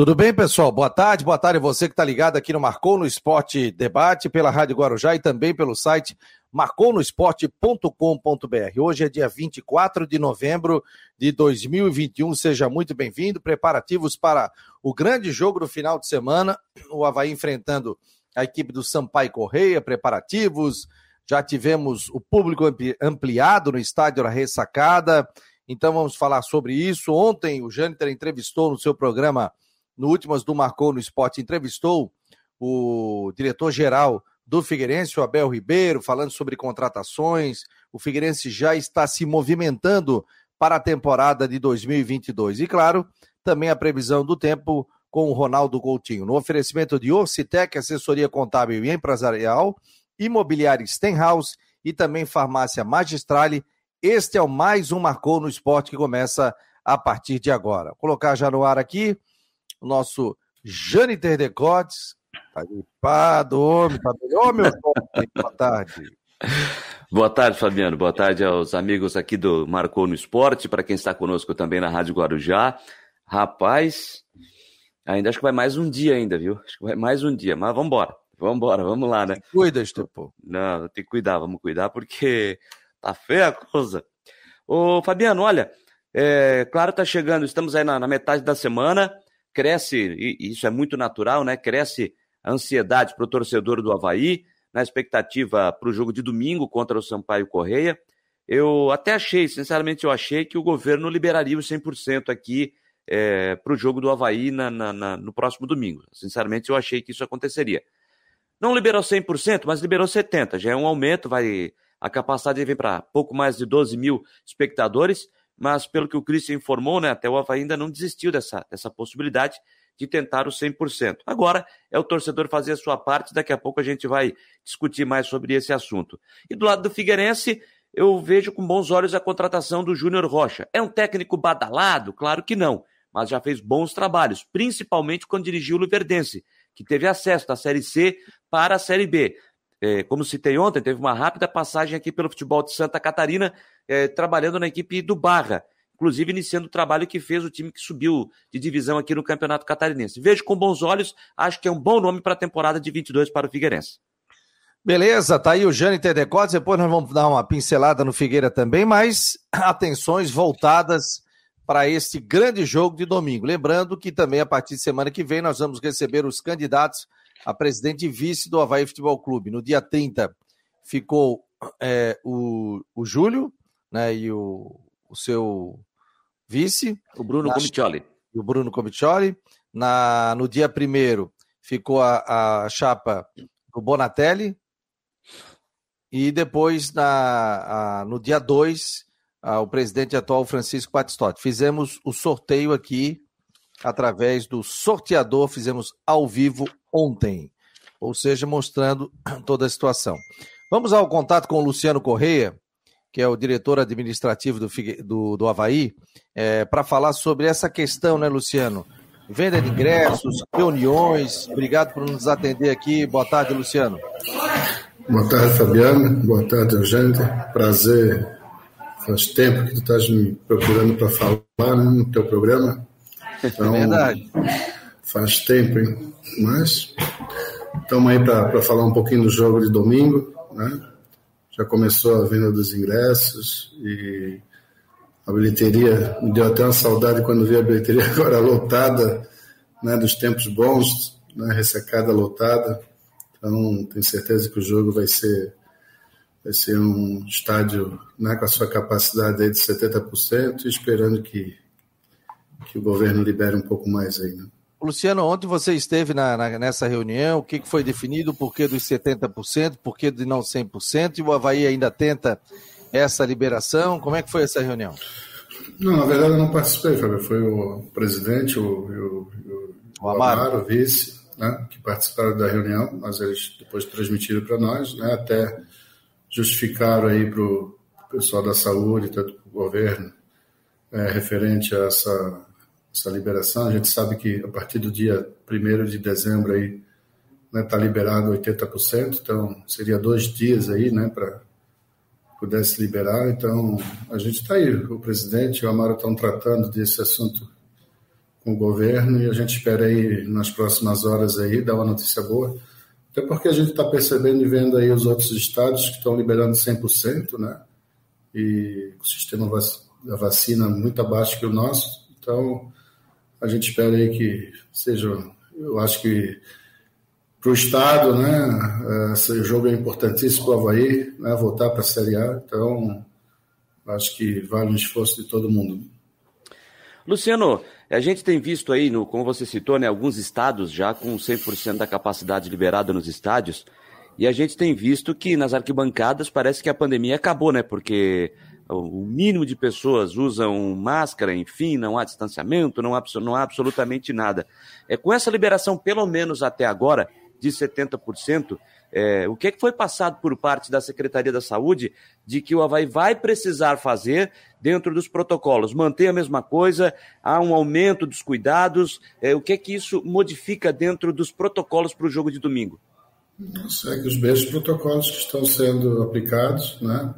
Tudo bem, pessoal? Boa tarde, boa tarde você que está ligado aqui no Marcou no Esporte Debate, pela Rádio Guarujá e também pelo site marconosport.com.br. Hoje é dia 24 de novembro de 2021. Seja muito bem-vindo. Preparativos para o grande jogo do final de semana. O Havaí enfrentando a equipe do Sampaio Correia. Preparativos. Já tivemos o público ampliado no estádio da Ressacada. Então vamos falar sobre isso. Ontem o Jâniter entrevistou no seu programa, no Últimas do Marcou no Esporte, entrevistou o diretor-geral do Figueirense, o Abel Ribeiro, falando sobre contratações. O Figueirense já está se movimentando para a temporada de 2022. E, claro, também a previsão do tempo com o Ronaldo Coutinho. No oferecimento de Orcitec, assessoria contábil e empresarial, imobiliária Stenhouse e também farmácia Magistrale. Este é o mais um Marcou no Esporte que começa a partir de agora. Vou colocar já no ar aqui o nosso Jâniter Decotes, Tá gripado, homem, tá melhor, meu Boa tarde. Boa tarde, Fabiano. Boa tarde aos amigos aqui do Marcou no Esporte, para quem está conosco também na Rádio Guarujá. Rapaz, ainda acho que vai mais um dia ainda, viu? Acho que vai mais um dia, mas vamos embora. Vamos embora, vamos lá, né? Cuida, Estupô. Não, tem que cuidar, vamos cuidar, porque tá feia a coisa. Ô, Fabiano, olha, é, claro, tá chegando, estamos aí na, na metade da semana, cresce, e isso é muito natural, né? Cresce a ansiedade para o torcedor do Havaí, na expectativa para o jogo de domingo contra o Sampaio Correia. Eu até achei, sinceramente, eu achei que o governo liberaria os 100% aqui é, para o jogo do Havaí na, na, na, no próximo domingo. Sinceramente, eu achei que isso aconteceria. Não liberou 100%, mas liberou 70%. Já é um aumento, vai a capacidade vem para pouco mais de 12 mil espectadores, mas pelo que o Christian informou, né, até o Havaí ainda não desistiu dessa, dessa possibilidade de tentar o 100%. Agora é o torcedor fazer a sua parte, daqui a pouco a gente vai discutir mais sobre esse assunto. E do lado do Figueirense, eu vejo com bons olhos a contratação do Júnior Rocha. É um técnico badalado? Claro que não, mas já fez bons trabalhos, principalmente quando dirigiu o Luverdense, que teve acesso da Série C para a Série B. É, como citei ontem, teve uma rápida passagem aqui pelo futebol de Santa Catarina, é, trabalhando na equipe do Barra inclusive iniciando o trabalho que fez o time que subiu de divisão aqui no Campeonato Catarinense. Vejo com bons olhos, acho que é um bom nome para a temporada de 22 para o Figueirense. Beleza, tá aí o Jânio Tedecotes, depois nós vamos dar uma pincelada no Figueira também, mas atenções voltadas para este grande jogo de domingo. Lembrando que também a partir de semana que vem nós vamos receber os candidatos a presidente e vice do Havaí Futebol Clube. No dia 30 ficou é, o, o Júlio né, e o, o seu vice. O Bruno na, Comicioli. O Bruno Comicioli. Na, no dia primeiro ficou a, a chapa do Bonatelli. E depois, na, a, no dia 2, o presidente atual Francisco Batistotti. Fizemos o sorteio aqui através do sorteador, fizemos ao vivo ontem, ou seja, mostrando toda a situação. Vamos ao contato com o Luciano Correia, que é o diretor administrativo do, do, do Havaí, é, para falar sobre essa questão, né, Luciano? Venda de ingressos, reuniões. Obrigado por nos atender aqui. Boa tarde, Luciano. Boa tarde, Fabiano. Boa tarde, Eugênio. Prazer. Faz tempo que tu estás me procurando para falar no teu programa. Então, é verdade. Faz tempo, hein? Mas estamos aí para falar um pouquinho do jogo de domingo, né? já começou a venda dos ingressos e a bilheteria me deu até uma saudade quando vi a bilheteria agora lotada, né, dos tempos bons, né, ressecada lotada. Então, tenho certeza que o jogo vai ser vai ser um estádio né, com a sua capacidade aí de 70%, esperando que, que o governo libere um pouco mais aí. Né? Luciano, ontem você esteve na, na, nessa reunião, o que, que foi definido, por que dos 70%, por que de não 100%, e o Havaí ainda tenta essa liberação, como é que foi essa reunião? Não, na verdade eu não participei, Fábio, foi o presidente, o, o, o, o Amaro. Amaro, o vice, né, que participaram da reunião, mas eles depois transmitiram para nós, né, até justificaram aí para o pessoal da saúde, tanto para o governo, é, referente a essa essa liberação. A gente sabe que a partir do dia 1 de dezembro aí está né, tá liberado 80%, então seria dois dias aí, né, para pudesse liberar. Então a gente está aí, o presidente e o Amaro estão tratando desse assunto com o governo e a gente espera aí nas próximas horas aí dar uma notícia boa. Até porque a gente está percebendo e vendo aí os outros estados que estão liberando 100%, né? E o sistema da vacina muito abaixo que o nosso. Então, a gente espera aí que seja, eu acho que para o Estado, né, esse jogo é importantíssimo para o Havaí, né, voltar para a Série A. Então, acho que vale um esforço de todo mundo. Luciano, a gente tem visto aí, no, como você citou, né, alguns estados já com 100% da capacidade liberada nos estádios, e a gente tem visto que nas arquibancadas parece que a pandemia acabou, né? Porque o mínimo de pessoas usam máscara, enfim, não há distanciamento, não há, não há absolutamente nada. É, com essa liberação, pelo menos até agora, de 70%, é, o que, é que foi passado por parte da Secretaria da Saúde de que o Havaí vai precisar fazer dentro dos protocolos? Manter a mesma coisa? Há um aumento dos cuidados? É, o que é que isso modifica dentro dos protocolos para o jogo de domingo? Segue os mesmos protocolos que estão sendo aplicados né,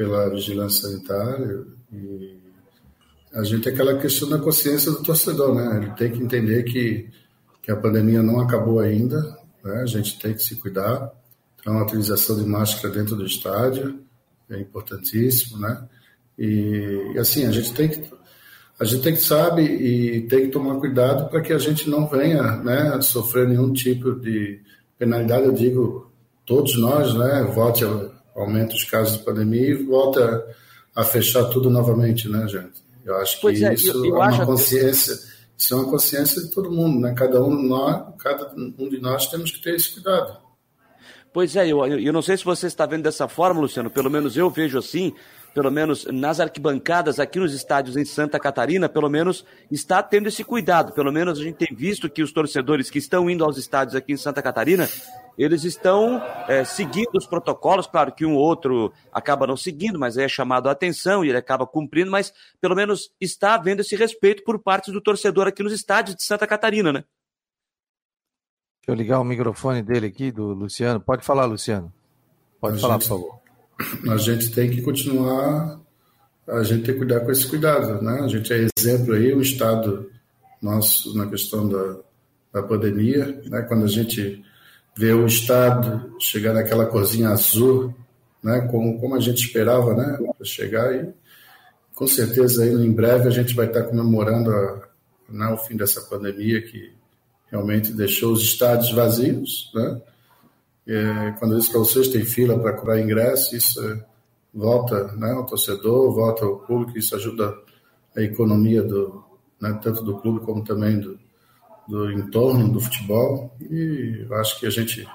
pela vigilância sanitária e a gente tem aquela questão da consciência do torcedor, né? Ele tem que entender que, que a pandemia não acabou ainda, né? A gente tem que se cuidar. Então, a utilização de máscara dentro do estádio é importantíssimo, né? E, e assim, a gente tem que a gente tem que sabe e tem que tomar cuidado para que a gente não venha, né, sofrer nenhum tipo de penalidade. Eu digo, todos nós, né, volte aumenta os casos de pandemia e volta a fechar tudo novamente, né, gente? Eu acho que é, isso eu, eu é uma consciência. Que isso é uma consciência de todo mundo, né? Cada um de nós, cada um de nós temos que ter esse cuidado. Pois é, eu, eu não sei se você está vendo dessa forma, Luciano, pelo menos eu vejo assim, pelo menos nas arquibancadas aqui nos estádios em Santa Catarina, pelo menos está tendo esse cuidado. Pelo menos a gente tem visto que os torcedores que estão indo aos estádios aqui em Santa Catarina eles estão é, seguindo os protocolos, claro que um ou outro acaba não seguindo, mas é chamado a atenção e ele acaba cumprindo, mas pelo menos está havendo esse respeito por parte do torcedor aqui nos estádios de Santa Catarina, né? Deixa eu ligar o microfone dele aqui, do Luciano. Pode falar, Luciano. Pode a falar, gente, por favor. A gente tem que continuar, a gente tem que cuidar com esse cuidado, né? A gente é exemplo aí, o Estado nosso na questão da, da pandemia, né? Quando a gente ver o estado chegar naquela corzinha azul, né, como, como a gente esperava, né, para chegar e com certeza aí em breve a gente vai estar comemorando a, né, o fim dessa pandemia que realmente deixou os estádios vazios, né? É, quando disse para vocês tem fila para comprar ingresso, isso é, volta, né, ao torcedor, volta ao público, isso ajuda a economia do, né, tanto do clube como também do, do entorno do futebol e acho que a gente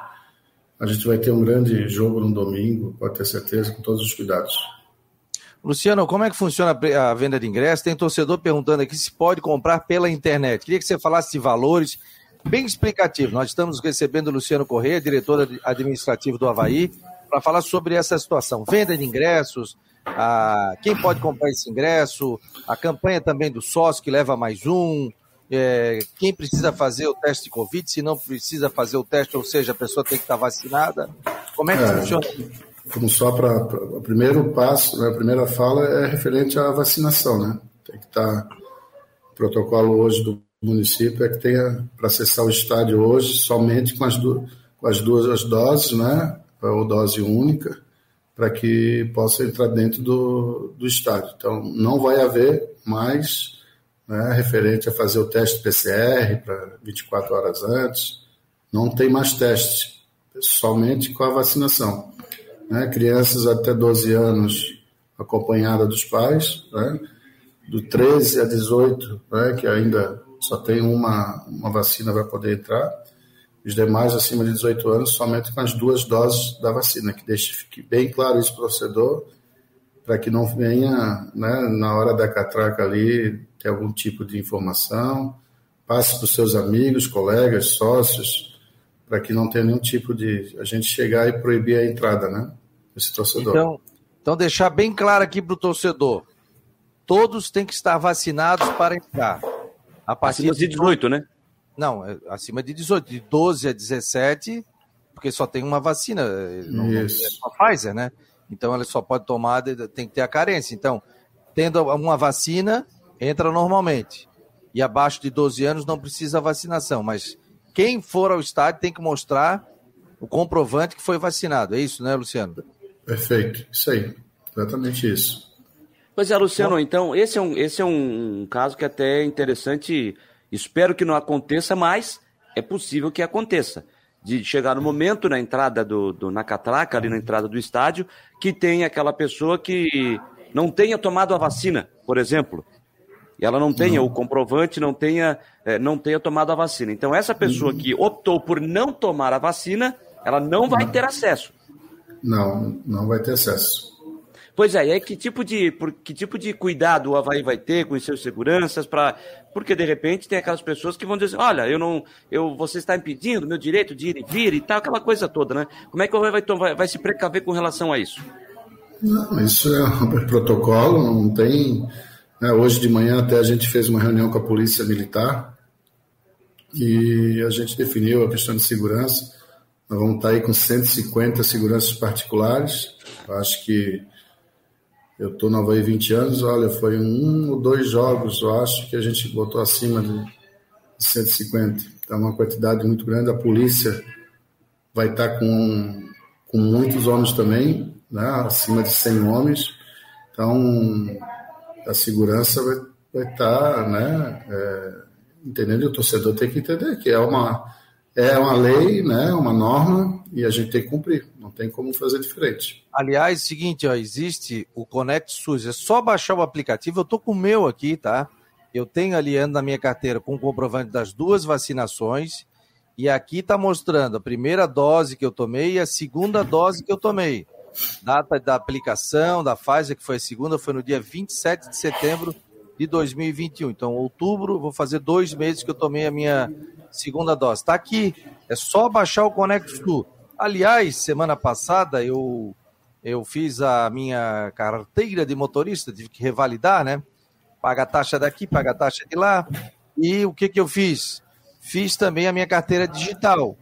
a gente vai ter um grande jogo no domingo, pode ter certeza, com todos os cuidados. Luciano, como é que funciona a venda de ingressos? Tem torcedor perguntando aqui se pode comprar pela internet. Queria que você falasse de valores, bem explicativo. Nós estamos recebendo o Luciano Corrêa, diretor administrativo do Havaí, para falar sobre essa situação. Venda de ingressos, a... quem pode comprar esse ingresso, a campanha também do sócio que leva mais um, é, quem precisa fazer o teste de Covid, se não precisa fazer o teste, ou seja, a pessoa tem que estar vacinada. Como é que é, funciona? Como só para o primeiro passo, né, a primeira fala é referente à vacinação, né? Tem que estar o protocolo hoje do município é que tenha para acessar o estádio hoje somente com as, du com as duas doses, né? Ou dose única, para que possa entrar dentro do, do estádio. Então, não vai haver mais né, referente a fazer o teste PCR para 24 horas antes. Não tem mais teste, somente com a vacinação. Né, crianças até 12 anos acompanhada dos pais, né, do 13 a 18, né, que ainda só tem uma, uma vacina para poder entrar, os demais acima de 18 anos somente com as duas doses da vacina, que deixe fique bem claro isso para o torcedor, para que não venha né, na hora da catraca ali ter algum tipo de informação, passe para os seus amigos, colegas, sócios, para que não tenha nenhum tipo de a gente chegar e proibir a entrada, né? Esse torcedor. Então, então deixar bem claro aqui para o torcedor: todos têm que estar vacinados para entrar. A partir acima de 18, né? Não, é acima de 18, de 12 a 17, porque só tem uma vacina, não, Isso. é só Pfizer, né? Então ela só pode tomar, tem que ter a carência. Então, tendo uma vacina, entra normalmente. e abaixo de 12 anos não precisa vacinação, mas quem for ao estádio tem que mostrar o comprovante que foi vacinado. É isso, né, Luciano? Perfeito, isso aí, exatamente isso. Pois é, Luciano, então, esse é um, esse é um caso que até é interessante, espero que não aconteça, mas é possível que aconteça. De chegar no momento na entrada do, do na catraca, ali na entrada do estádio, que tem aquela pessoa que não tenha tomado a vacina, por exemplo, e ela não tenha o comprovante, não tenha, é, não tenha tomado a vacina. Então, essa pessoa que optou por não tomar a vacina, ela não vai ter acesso. Não, não vai ter acesso. Pois é, aí que tipo de, por, que tipo de cuidado o Havaí vai ter com os seus seguranças para. Porque de repente tem aquelas pessoas que vão dizer, olha, eu não. Eu, você está impedindo meu direito de ir e vir e tal, aquela coisa toda, né? Como é que o Havaí vai, vai, vai se precaver com relação a isso? Não, isso é protocolo, não tem. Né, hoje de manhã até a gente fez uma reunião com a Polícia Militar e a gente definiu a questão de segurança. Nós vamos estar aí com 150 seguranças particulares. Eu acho que eu estou no Havaí 20 anos, olha, foi um ou dois jogos, eu acho, que a gente botou acima de 150. Então, uma quantidade muito grande. A polícia vai estar com, com muitos homens também, né, acima de 100 homens. Então, a segurança vai, vai estar, tá, né, é, entendendo? E o torcedor tem que entender que é uma, é uma lei, né, uma norma, e a gente tem que cumprir. Tem como fazer diferente. Aliás, seguinte, ó, existe o Connect SUS, é só baixar o aplicativo. Eu tô com o meu aqui, tá? Eu tenho ali na minha carteira com o comprovante das duas vacinações e aqui tá mostrando a primeira dose que eu tomei e a segunda dose que eu tomei. Data da aplicação da Pfizer, que foi a segunda, foi no dia 27 de setembro de 2021. Então, outubro, vou fazer dois meses que eu tomei a minha segunda dose. Está aqui, é só baixar o Connect Flu. Aliás, semana passada eu, eu fiz a minha carteira de motorista, tive que revalidar, né? Paga a taxa daqui, paga a taxa de lá. E o que, que eu fiz? Fiz também a minha carteira digital.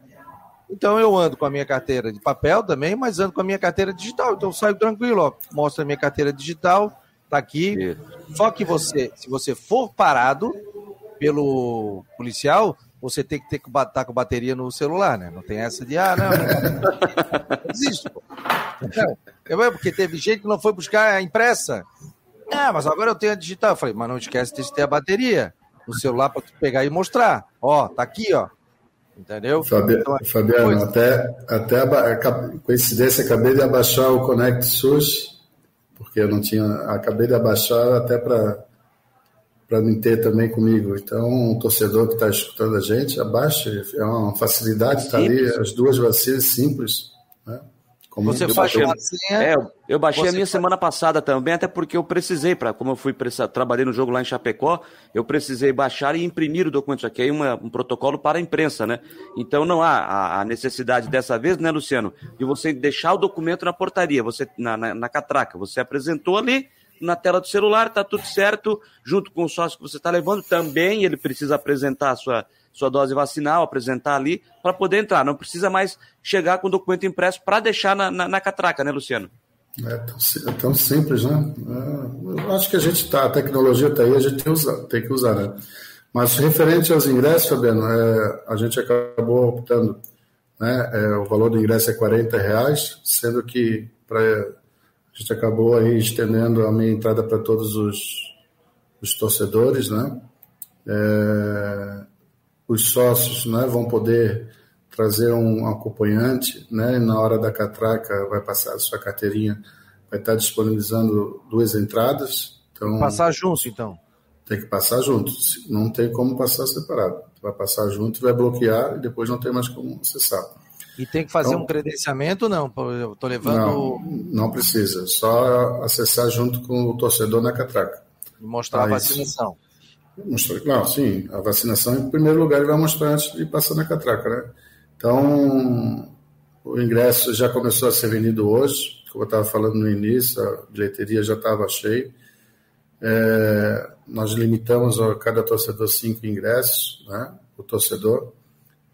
Então eu ando com a minha carteira de papel também, mas ando com a minha carteira digital. Então eu saio tranquilo, ó. Mostra a minha carteira digital, tá aqui. Só que você, se você for parado pelo policial, você tem que ter que estar com bateria no celular, né? Não tem essa de, ah, não, não existe, pô. Não, porque teve gente que não foi buscar a impressa. Ah, mas agora eu tenho a digital. Eu falei, mas não esquece de ter a bateria no celular para pegar e mostrar. Ó, tá aqui, ó. Entendeu? Fabi... Então, Fabiano, coisa. até, até a... coincidência, acabei de abaixar o Connect SUS, porque eu não tinha. Acabei de abaixar até para para me ter também comigo. Então, um torcedor que está escutando a gente, abaixe, é uma facilidade, está ali, as duas vacinas simples. Né? Como você faz É, eu baixei a minha faz... semana passada também, até porque eu precisei, para como eu fui trabalhei no jogo lá em Chapecó, eu precisei baixar e imprimir o documento. Aqui é uma, um protocolo para a imprensa, né? Então não há a, a, necessidade dessa vez, né, Luciano, de você deixar o documento na portaria, você na, na, na catraca. Você apresentou ali na tela do celular, está tudo certo, junto com o sócio que você está levando, também ele precisa apresentar a sua sua dose vacinal, apresentar ali, para poder entrar. Não precisa mais chegar com o documento impresso para deixar na, na, na, catraca, né, Luciano? É tão, é tão simples, né? É, eu acho que a gente está, a tecnologia está aí, a gente tem, usar, tem, que usar, né? Mas referente aos ingressos, Fabiano, é, a gente acabou optando, né? É, o valor do ingresso é 40 reais, sendo que pra, a gente acabou aí estendendo a minha entrada para todos os, os torcedores, né? É, os sócios né, vão poder trazer um acompanhante, né, na hora da catraca vai passar a sua carteirinha, vai estar disponibilizando duas entradas. Então, passar junto, então? Tem que passar junto, não tem como passar separado. Vai passar junto, vai bloquear e depois não tem mais como acessar. E tem que fazer então, um credenciamento não? Eu estou levando. Não, não precisa, só acessar junto com o torcedor na catraca. E mostrar a vacinação. Não, sim, a vacinação em primeiro lugar ele vai mostrar antes de passar na catraca, né? Então, o ingresso já começou a ser vendido hoje, como eu estava falando no início, a bilheteria já estava cheia. É, nós limitamos a cada torcedor cinco ingressos, né? O torcedor.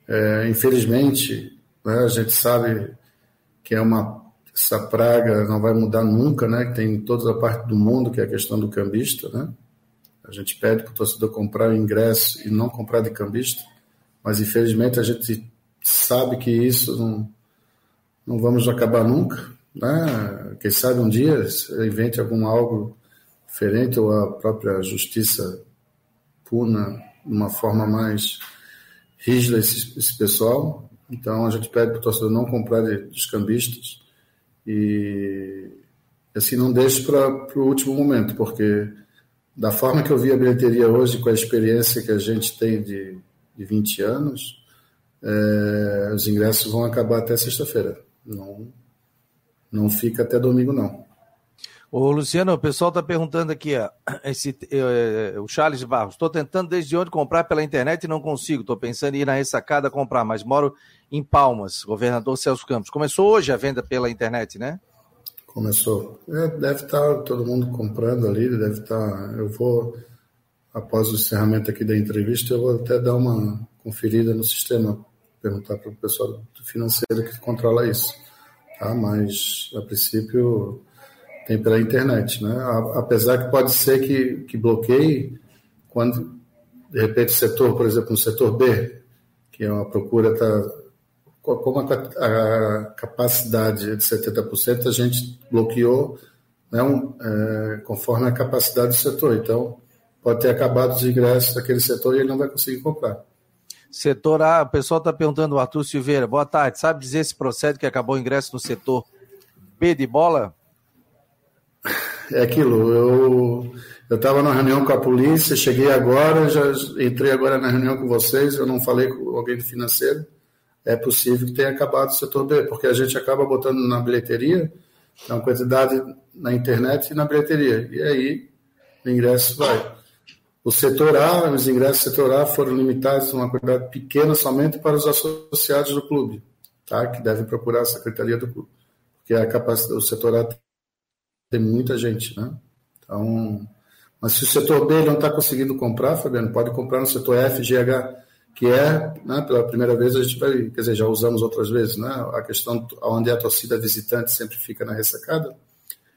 É, infelizmente, né, a gente sabe que é uma essa praga não vai mudar nunca, né? Tem em toda a parte do mundo que é a questão do cambista, né? A gente pede para o torcedor comprar o ingresso e não comprar de cambista, mas infelizmente a gente sabe que isso não, não vamos acabar nunca. Né? Quem sabe um dia invente algum algo diferente ou a própria justiça puna de uma forma mais rígida esse, esse pessoal. Então a gente pede para o torcedor não comprar de, e assim não deixe para o último momento, porque da forma que eu vi a bilheteria hoje, com a experiência que a gente tem de, de 20 anos, é, os ingressos vão acabar até sexta-feira. Não, não fica até domingo, não. Ô, Luciano, o pessoal está perguntando aqui, ó, esse, é, o Charles Barros, estou tentando desde onde comprar pela internet e não consigo, estou pensando em ir na ressacada comprar, mas moro em Palmas, governador Celso Campos. Começou hoje a venda pela internet, né? Começou. É, deve estar tá todo mundo comprando ali, deve estar. Tá, eu vou, após o encerramento aqui da entrevista, eu vou até dar uma conferida no sistema, perguntar para o pessoal financeiro que controla isso. Tá? Mas, a princípio, tem pela internet. Né? Apesar que pode ser que, que bloqueie quando, de repente, o setor, por exemplo, no setor B, que é uma procura está como a, a, capacidade é de 70%, a gente bloqueou né, um, é, conforme a capacidade do setor. Então, pode ter acabado os ingressos daquele setor e ele não vai conseguir comprar. Setor A, o pessoal está perguntando, o Arthur Silveira, boa tarde, sabe dizer se procede que acabou o ingresso no setor B de bola? É aquilo, eu eu estava na reunião com a polícia, cheguei agora, já entrei agora na reunião com vocês, eu não falei com alguém do financeiro, é possível que tenha acabado o setor B, porque a gente acaba botando na bilheteria é uma quantidade na internet e na bilheteria, e aí o ingresso vai. O setor A, os ingressos do setor A foram limitados a uma quantidade pequena somente para os associados do clube, tá? que devem procurar a secretaria do clube, porque a capacidade, o setor A tem muita gente, né? Então, mas se o setor B não está conseguindo comprar, Fabiano, pode comprar no setor F, GH, que é, né, pela primeira vez a gente vai, quer dizer, já usamos outras vezes, né, a questão onde a torcida visitante sempre fica na ressacada,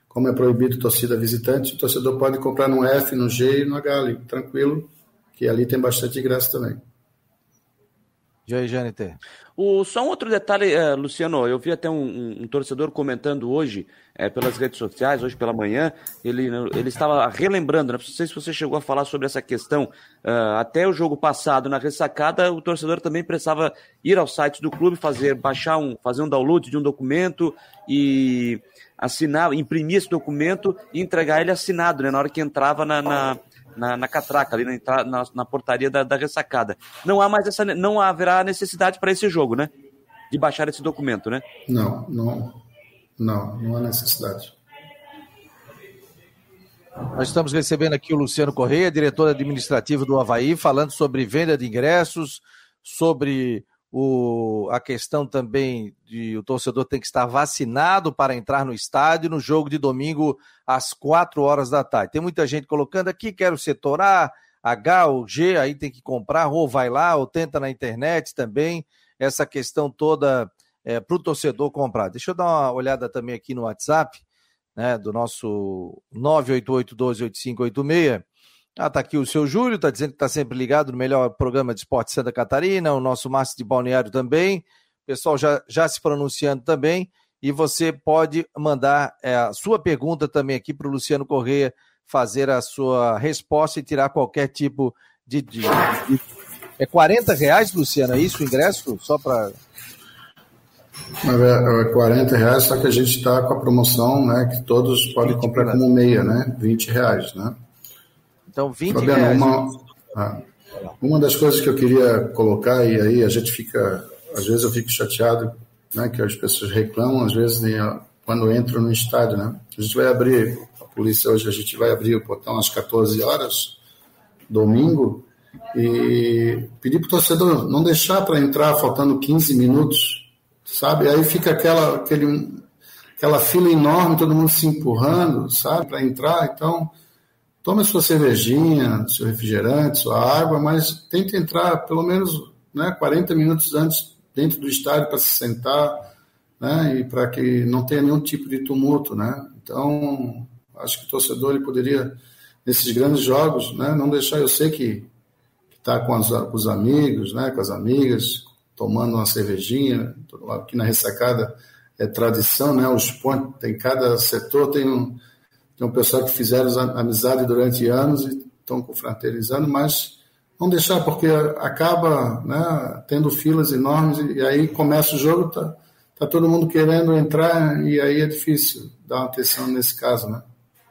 como é proibido torcida visitante, o torcedor pode comprar no F, no G e no H ali, tranquilo, que ali tem bastante graça também. E aí, Jâniter? O, só um outro detalhe, uh, Luciano, eu vi até um, um, um torcedor comentando hoje é, pelas redes sociais, hoje pela manhã, ele, ele estava relembrando, né? não sei se você chegou a falar sobre essa questão, uh, até o jogo passado na ressacada, o torcedor também precisava ir ao site do clube, fazer, baixar um, fazer um download de um documento e assinar, imprimir esse documento e entregar ele assinado, né, na hora que entrava na, na na, na catraca, ali na, na, na portaria da, da, ressacada. Não há mais essa, não haverá necessidade para esse jogo, né? De baixar esse documento, né? Não, não, não, não há necessidade. Nós estamos recebendo aqui o Luciano Correia, diretor administrativo do Havaí, falando sobre venda de ingressos, sobre o, a questão também de o torcedor tem que estar vacinado para entrar no estádio no jogo de domingo às quatro horas da tarde. Tem muita gente colocando aqui, quero setor A, H ou G, aí tem que comprar, ou vai lá, ou tenta na internet também, essa questão toda é, para o torcedor comprar. Deixa eu dar uma olhada também aqui no WhatsApp, né, do nosso 988 12 8586. Ah, tá aqui o seu Júlio, tá dizendo que tá sempre ligado no melhor programa de esporte Santa Catarina, o nosso Márcio de Balneário também. O pessoal já, já se pronunciando também. E você pode mandar é, a sua pergunta também aqui para o Luciano Correia fazer a sua resposta e tirar qualquer tipo de, de, de... É 40 reais, Luciano, é isso o ingresso? Só para. É 40 reais, só que a gente está com a promoção, né? Que todos podem comprar como meia, né? 20 reais, né? Então, 20 Fabiano, reais. Uma, ah, uma das coisas que eu queria colocar, e aí a gente fica, às vezes eu fico chateado, né, que as pessoas reclamam, às vezes, quando entram no estádio, né? A gente vai abrir, a polícia hoje, a gente vai abrir o portão às 14 horas, domingo, e pedir para o torcedor não deixar para entrar faltando 15 minutos, sabe? Aí fica aquela, aquele, aquela fila enorme, todo mundo se empurrando, sabe, para entrar. Então, tome sua cervejinha, seu refrigerante, sua água, mas tente entrar pelo menos né, 40 minutos antes dentro do estádio para se sentar, né, e para que não tenha nenhum tipo de tumulto, né? Então, acho que o torcedor ele poderia nesses grandes jogos, né? Não deixar, eu sei que está com, os amigos, né? Com as amigas, tomando uma cervejinha, aqui na ressacada é tradição, né? Os pontos, tem cada setor tem um um pessoal que fizeram amizade durante anos e estão confraternizando, mas não deixar porque acaba, né, tendo filas enormes e aí começa o jogo, tá, tá todo mundo querendo entrar e aí é difícil dar uma atenção nesse caso, né?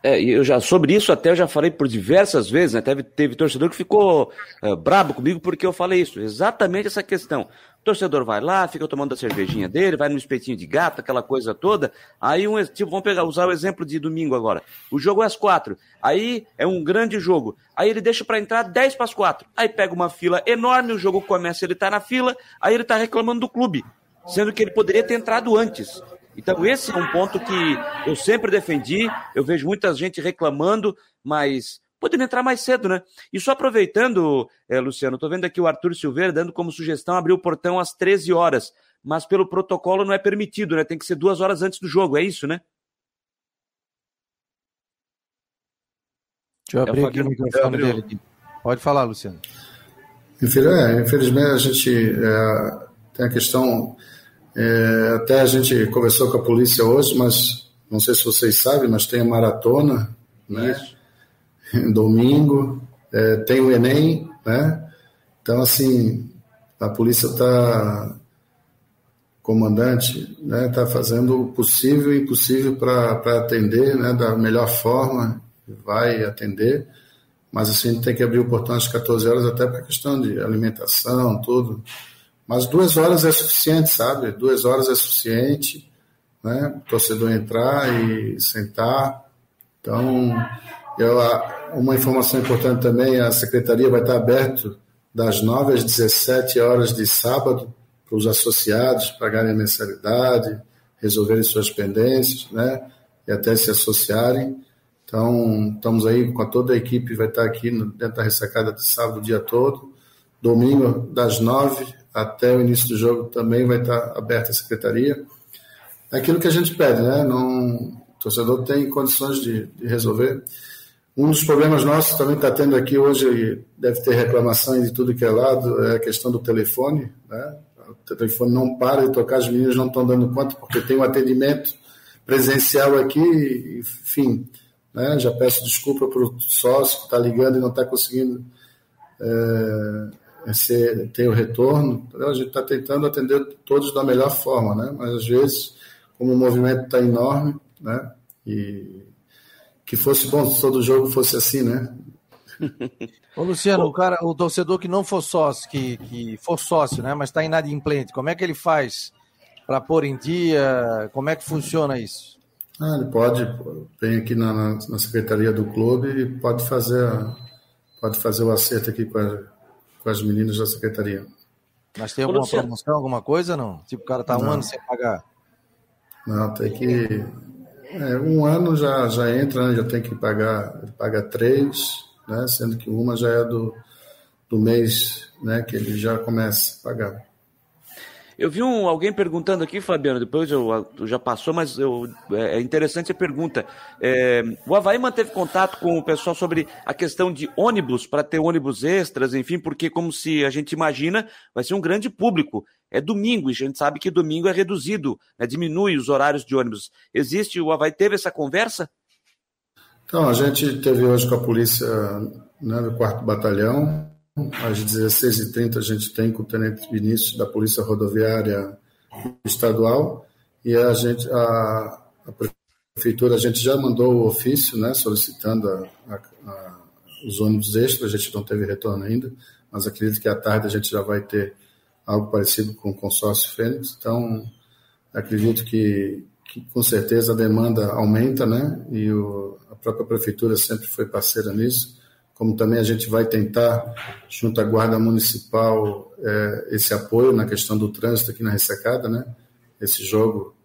É, eu já, sobre isso até eu já falei por diversas vezes, né? Teve, teve torcedor que ficou é, brabo comigo porque eu falei isso, exatamente essa questão. Torcedor vai lá, fica tomando a cervejinha dele, vai no espetinho de gato, aquela coisa toda. Aí, um, tipo, vamos pegar, usar o exemplo de domingo agora. O jogo é às quatro. Aí é um grande jogo. Aí ele deixa para entrar dez para as quatro. Aí pega uma fila enorme, o jogo começa, ele tá na fila, aí ele tá reclamando do clube. Sendo que ele poderia ter entrado antes. Então, esse é um ponto que eu sempre defendi. Eu vejo muita gente reclamando, mas poderia entrar mais cedo, né? E só aproveitando, é, Luciano, estou vendo aqui o Arthur Silveira dando como sugestão abrir o portão às 13 horas, mas pelo protocolo não é permitido, né? Tem que ser duas horas antes do jogo, é isso, né? Deixa eu abrir aqui o microfone dele. Pode falar, Luciano. É, infelizmente, a gente é, tem a questão é, até a gente conversou com a polícia hoje, mas não sei se vocês sabem, mas tem a maratona, né? Domingo, é, tem o Enem, né? Então, assim, a polícia está, comandante, né, está fazendo o possível e impossível para atender, né, da melhor forma, vai atender, mas assim, tem que abrir o portão às 14 horas até para questão de alimentação, tudo. Mas duas horas é suficiente, sabe? Duas horas é suficiente, né? O torcedor entrar e sentar. Então, uma informação importante também, a secretaria vai estar aberta das 9 às 17 horas de sábado para os associados pagarem a mensalidade, resolverem suas pendências, né? E até se associarem. Então, estamos aí com toda a equipe, vai estar aqui dentro da ressacada de sábado o dia todo. Domingo, das 9 até o início do jogo também vai estar aberta a secretaria. É aquilo que a gente pede, né? Não, o torcedor tem condições de, de resolver. Um dos problemas nossos também está tendo aqui hoje, deve ter reclamação de tudo que é lado, é a questão do telefone. Né? O telefone não para de tocar, as meninas não estão dando conta, porque tem um atendimento presencial aqui, enfim. Né? Já peço desculpa para o sócio que está ligando e não está conseguindo é ser, ter o retorno. A gente está tentando atender todos da melhor forma, né? Mas às vezes, como o movimento está enorme, né? E que fosse bom se todo jogo fosse assim, né? Ô Luciano, o cara, o torcedor que não for sócio, que, que for sócio, né? Mas está inadimplente, como é que ele faz para pôr em dia? Como é que funciona isso? Ah, ele pode, vem aqui na, na, secretaria do clube e pode fazer, pode fazer o acerto aqui com a, com as meninas da secretaria. Mas tem alguma promoção, alguma coisa não? Tipo, o cara tá um ano sem pagar. Não, tem que. É, um ano já, já entra, né? já tem que pagar, paga três, né? sendo que uma já é do, do mês né? que ele já começa a pagar. Eu vi um, alguém perguntando aqui, Fabiano, depois eu, já passou, mas eu, é, é interessante a pergunta. É, o Havaí manteve contato com o pessoal sobre a questão de ônibus, para ter ônibus extras, enfim, porque, como se a gente imagina, vai ser um grande público. É domingo, e a gente sabe que domingo é reduzido, né, diminui os horários de ônibus. Existe, o Havaí teve essa conversa? Então, a gente teve hoje com a polícia né, do 4 Batalhão, às 16h30 a gente tem com o Tenente Vinícius da Polícia Rodoviária Estadual e a gente, a, a Prefeitura, a gente já mandou o ofício né, solicitando a, a, os ônibus extras, a gente não teve retorno ainda, mas acredito que à tarde a gente já vai ter algo parecido com o consórcio Fênix, então acredito que, que com certeza a demanda aumenta, né, e o, a própria Prefeitura sempre foi parceira nisso, como também a gente vai tentar, junto à Guarda Municipal, é, esse apoio na questão do trânsito aqui na ressacada, né? Esse jogo,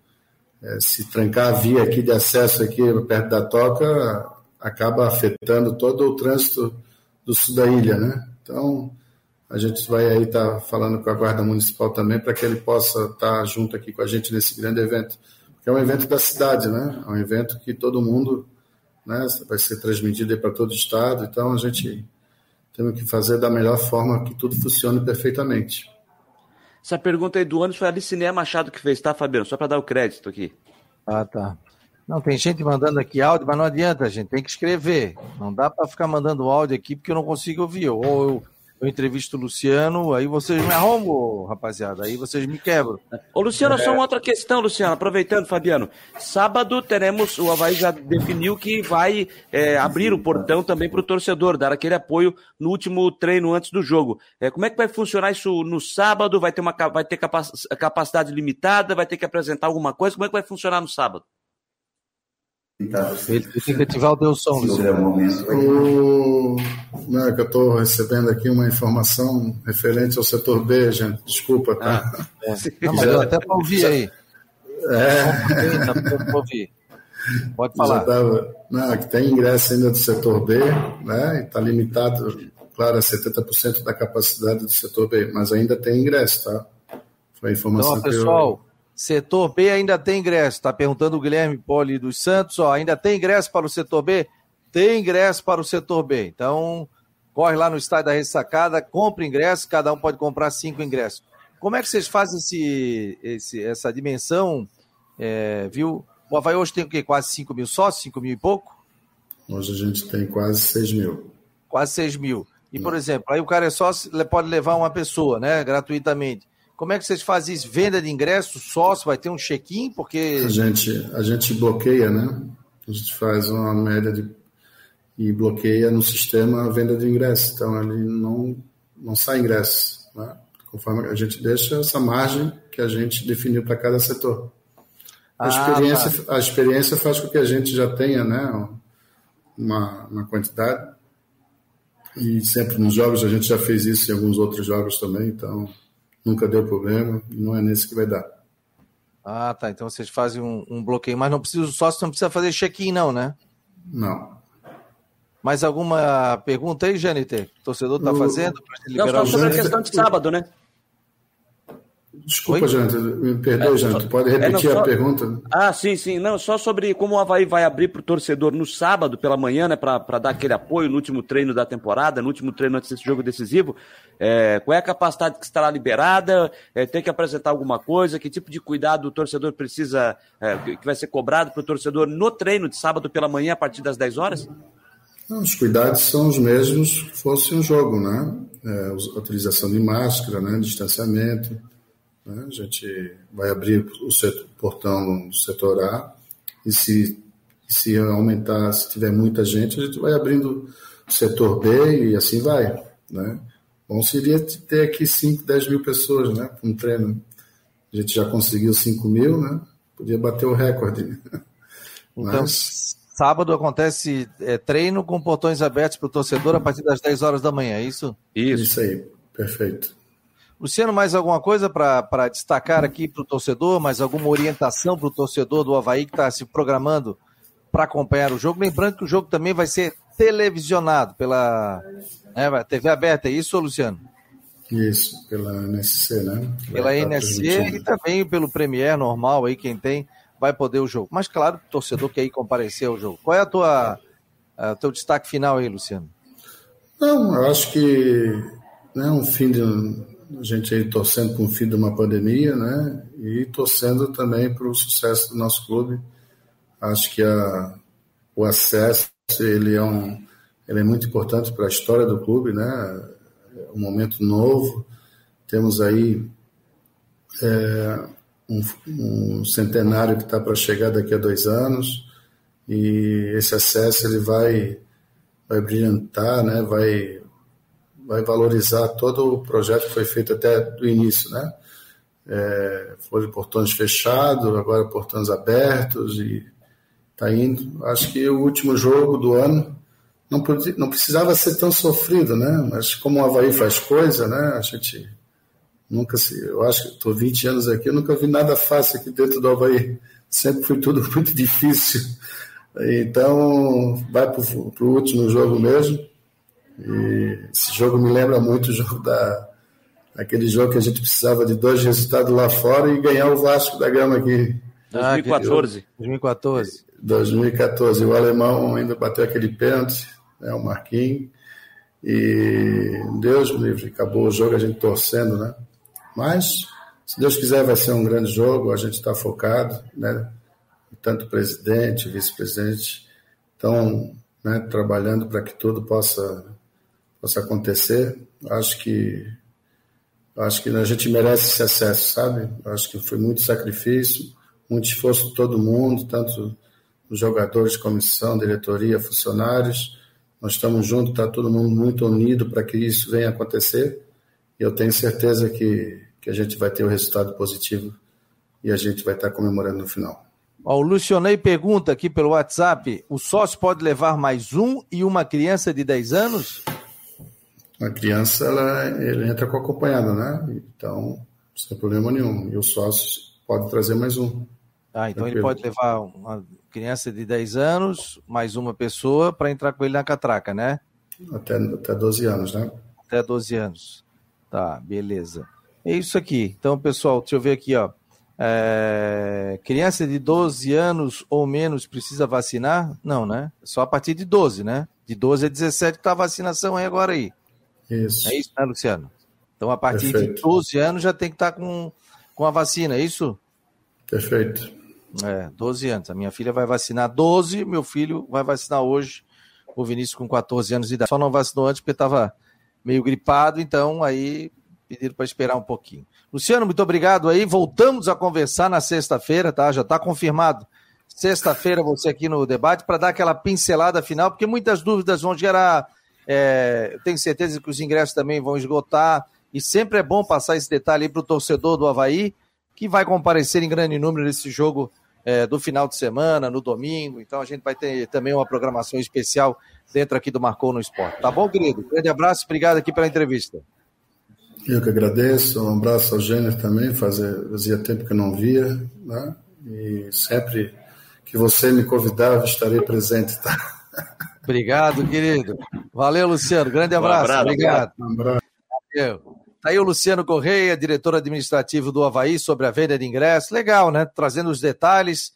é, se trancar a via aqui de acesso aqui perto da toca, acaba afetando todo o trânsito do sul da ilha, né? Então, a gente vai aí estar tá falando com a Guarda Municipal também para que ele possa estar tá junto aqui com a gente nesse grande evento. Porque é um evento da cidade, né? É um evento que todo mundo né? vai ser transmitido para todo o estado, então a gente tem que fazer da melhor forma que tudo funcione perfeitamente. Essa pergunta aí do ônibus foi a Liciné Machado que fez, tá, Fabiano? Só para dar o crédito aqui. Ah, tá. Não, tem gente mandando aqui áudio, mas não adianta, gente. Tem que escrever. Não dá para ficar mandando áudio aqui porque eu não consigo ouvir. Ou eu eu entrevisto o Luciano, aí vocês me arrumam, rapaziada, aí vocês me quebram. Ô, Luciano, é... só uma outra questão, Luciano, aproveitando, Fabiano. Sábado teremos, o Havaí já definiu que vai é, abrir o portão também para o torcedor, dar aquele apoio no último treino antes do jogo. É, como é que vai funcionar isso no sábado? Vai ter, uma, vai ter capacidade limitada? Vai ter que apresentar alguma coisa? Como é que vai funcionar no sábado? Ele tem que ativar o som, o... Não, é que eu estou recebendo aqui uma informação referente ao setor B, gente. Desculpa, tá? Ah, é. Não, mas eu até para ouvir aí. É. Para ouvir. Pode falar. Tava... Não, que tem ingresso ainda do setor B, né? Está limitado, claro, a 70% da capacidade do setor B, mas ainda tem ingresso, tá? Foi a informação então, pessoal, eu Setor B ainda tem ingresso. Está perguntando o Guilherme Poli dos Santos. Ó, ainda tem ingresso para o setor B? Tem ingresso para o setor B. Então, corre lá no estádio da Ressacada, compre ingresso, cada um pode comprar cinco ingressos. Como é que vocês fazem esse, esse essa dimensão? É, viu? O Havaí hoje tem o quê? Quase 5 mil sócios? 5 mil e pouco? Hoje a gente tem quase 6 mil. Quase 6 mil. E, por exemplo, aí o cara é sócio, pode levar uma pessoa, né? Gratuitamente. Como é que vocês fazem isso? Venda de ingressos, sócio, vai ter um check-in? Porque. A gente, a gente bloqueia, né? A gente faz uma média de. e bloqueia no sistema a venda de ingressos. Então, ele não, não sai ingresso. Né? Conforme a gente deixa essa margem que a gente definiu para cada setor. A, ah, experiência, tá. a experiência faz com que a gente já tenha né, uma, uma quantidade. E sempre nos jogos a gente já fez isso em alguns outros jogos também, então nunca deu problema, não é nesse que vai dar. Ah, tá. Então vocês fazem um, um bloqueio, mas não precisa, o sócio não precisa fazer check-in, não, né? Não. Mais alguma pergunta aí, Janiter? O torcedor está fazendo? Não, só sobre a questão de sábado, né? Desculpa, Janto, me perdoe, é, Janto, pode repetir é, não, só... a pergunta? Ah, sim, sim, não, só sobre como o Havaí vai abrir para o torcedor no sábado pela manhã, né, para dar aquele apoio no último treino da temporada, no último treino antes desse jogo decisivo, é, qual é a capacidade que estará liberada, é, tem que apresentar alguma coisa, que tipo de cuidado o torcedor precisa, é, que vai ser cobrado para o torcedor no treino de sábado pela manhã a partir das 10 horas? Não, os cuidados são os mesmos que fosse um jogo, né, é, utilização de máscara, né, distanciamento, né? A gente vai abrir o setor, portão do setor A e se, se aumentar, se tiver muita gente, a gente vai abrindo o setor B e assim vai. Né? Bom seria ter aqui 5, 10 mil pessoas né, para um treino. A gente já conseguiu 5 mil, né? podia bater o recorde. Então, Mas... sábado acontece é, treino com portões abertos para o torcedor a partir das 10 horas da manhã, é isso? Isso, isso aí, perfeito. Luciano, mais alguma coisa para destacar aqui para o torcedor? Mais alguma orientação para o torcedor do Havaí que está se programando para acompanhar o jogo? Lembrando que o jogo também vai ser televisionado pela né, TV aberta, é isso, Luciano? Isso, pela NSC, né? Pela tá NSC e também pelo Premier normal aí, quem tem, vai poder o jogo. Mas claro, o torcedor quer ir comparecer ao jogo. Qual é a tua, a teu destaque final aí, Luciano? Não, eu acho que né, um fim de a gente aí torcendo com o fim de uma pandemia, né? E torcendo também para o sucesso do nosso clube. Acho que a, o acesso ele é um ele é muito importante para a história do clube, né? É um momento novo. Temos aí é, um, um, centenário que está para chegar daqui a dois anos e esse acesso ele vai vai brilhantar, né? Vai vai valorizar todo o projeto que foi feito até do início, né? É, foram portões fechados, agora portões abertos e tá indo. Acho que o último jogo do ano não, podia, não precisava ser tão sofrido, né? Mas como o Havaí faz coisa, né? A gente nunca se. Eu acho que estou 20 anos aqui, eu nunca vi nada fácil aqui dentro do Havaí. Sempre foi tudo muito difícil. Então, vai para o último jogo mesmo. E esse jogo me lembra muito o jogo da aquele jogo que a gente precisava de dois resultados lá fora e ganhar o Vasco da Gama aqui. 2014. 2014. 2014. O alemão ainda bateu aquele pênalti, né, o Marquinhos. E Deus me livre, acabou o jogo, a gente torcendo, né? Mas, se Deus quiser, vai ser um grande jogo, a gente está focado, né? Tanto presidente, vice-presidente, estão né, trabalhando para que tudo possa, possa acontecer. Acho que acho que a gente merece esse acesso, sabe? Acho que foi muito sacrifício, muito esforço de todo mundo, tanto os jogadores, comissão, diretoria, funcionários. Nós estamos juntos, está todo mundo muito unido para que isso venha acontecer. E eu tenho certeza que, que a gente vai ter o um resultado positivo e a gente vai estar comemorando no final. Ó, o Lucionei pergunta aqui pelo WhatsApp: o sócio pode levar mais um e uma criança de 10 anos? A criança, ela, ele entra com acompanhada, né? Então, sem problema nenhum. E o sócio pode trazer mais um. Ah, então ele pode levar uma criança de 10 anos, mais uma pessoa, para entrar com ele na catraca, né? Até, até 12 anos, né? Até 12 anos. Tá, beleza. É isso aqui. Então, pessoal, deixa eu ver aqui, ó. É... Criança de 12 anos ou menos precisa vacinar? Não, né? Só a partir de 12, né? De 12 a 17 que tá a vacinação aí agora aí. Isso. É isso, né, Luciano? Então, a partir Perfeito. de 12 anos já tem que estar tá com, com a vacina, é isso? Perfeito. É, 12 anos. A minha filha vai vacinar 12, meu filho vai vacinar hoje, o Vinícius com 14 anos de idade. Só não vacinou antes porque estava meio gripado, então aí pediram para esperar um pouquinho. Luciano, muito obrigado aí. Voltamos a conversar na sexta-feira, tá? Já está confirmado. Sexta-feira você aqui no debate para dar aquela pincelada final, porque muitas dúvidas vão gerar. É, tenho certeza que os ingressos também vão esgotar. E sempre é bom passar esse detalhe para o torcedor do Havaí, que vai comparecer em grande número nesse jogo é, do final de semana, no domingo. Então a gente vai ter também uma programação especial dentro aqui do Marcou no Esporte. Tá bom, querido? Grande abraço, obrigado aqui pela entrevista. Eu que agradeço, um abraço ao Gênero também, fazia, fazia tempo que eu não via, né? E sempre que você me convidar, estarei presente, tá? Obrigado, querido. Valeu, Luciano. Grande abraço. Um abraço obrigado. Um abraço. Valeu. Tá aí o Luciano Correia, diretor administrativo do Havaí, sobre a venda de ingressos. Legal, né? Trazendo os detalhes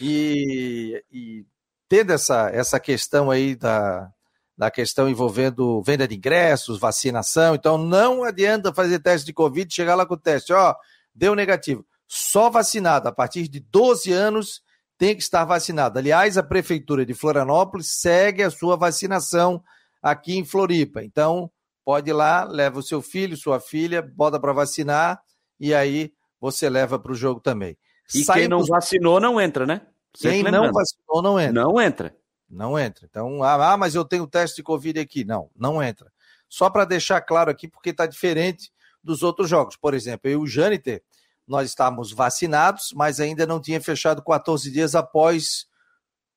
e, e tendo essa, essa questão aí da, da questão envolvendo venda de ingressos, vacinação. Então, não adianta fazer teste de Covid e chegar lá com o teste. Ó, deu negativo. Só vacinado a partir de 12 anos tem que estar vacinado. Aliás, a Prefeitura de Florianópolis segue a sua vacinação aqui em Floripa. Então, pode ir lá, leva o seu filho, sua filha, bota para vacinar e aí você leva para o jogo também. E quem não vacinou não entra, né? Sempre quem lembrando. não vacinou não entra. Não entra. Não entra. Então, ah, ah, mas eu tenho teste de Covid aqui. Não, não entra. Só para deixar claro aqui, porque está diferente dos outros jogos. Por exemplo, eu e o Jâniter, nós estávamos vacinados, mas ainda não tinha fechado 14 dias após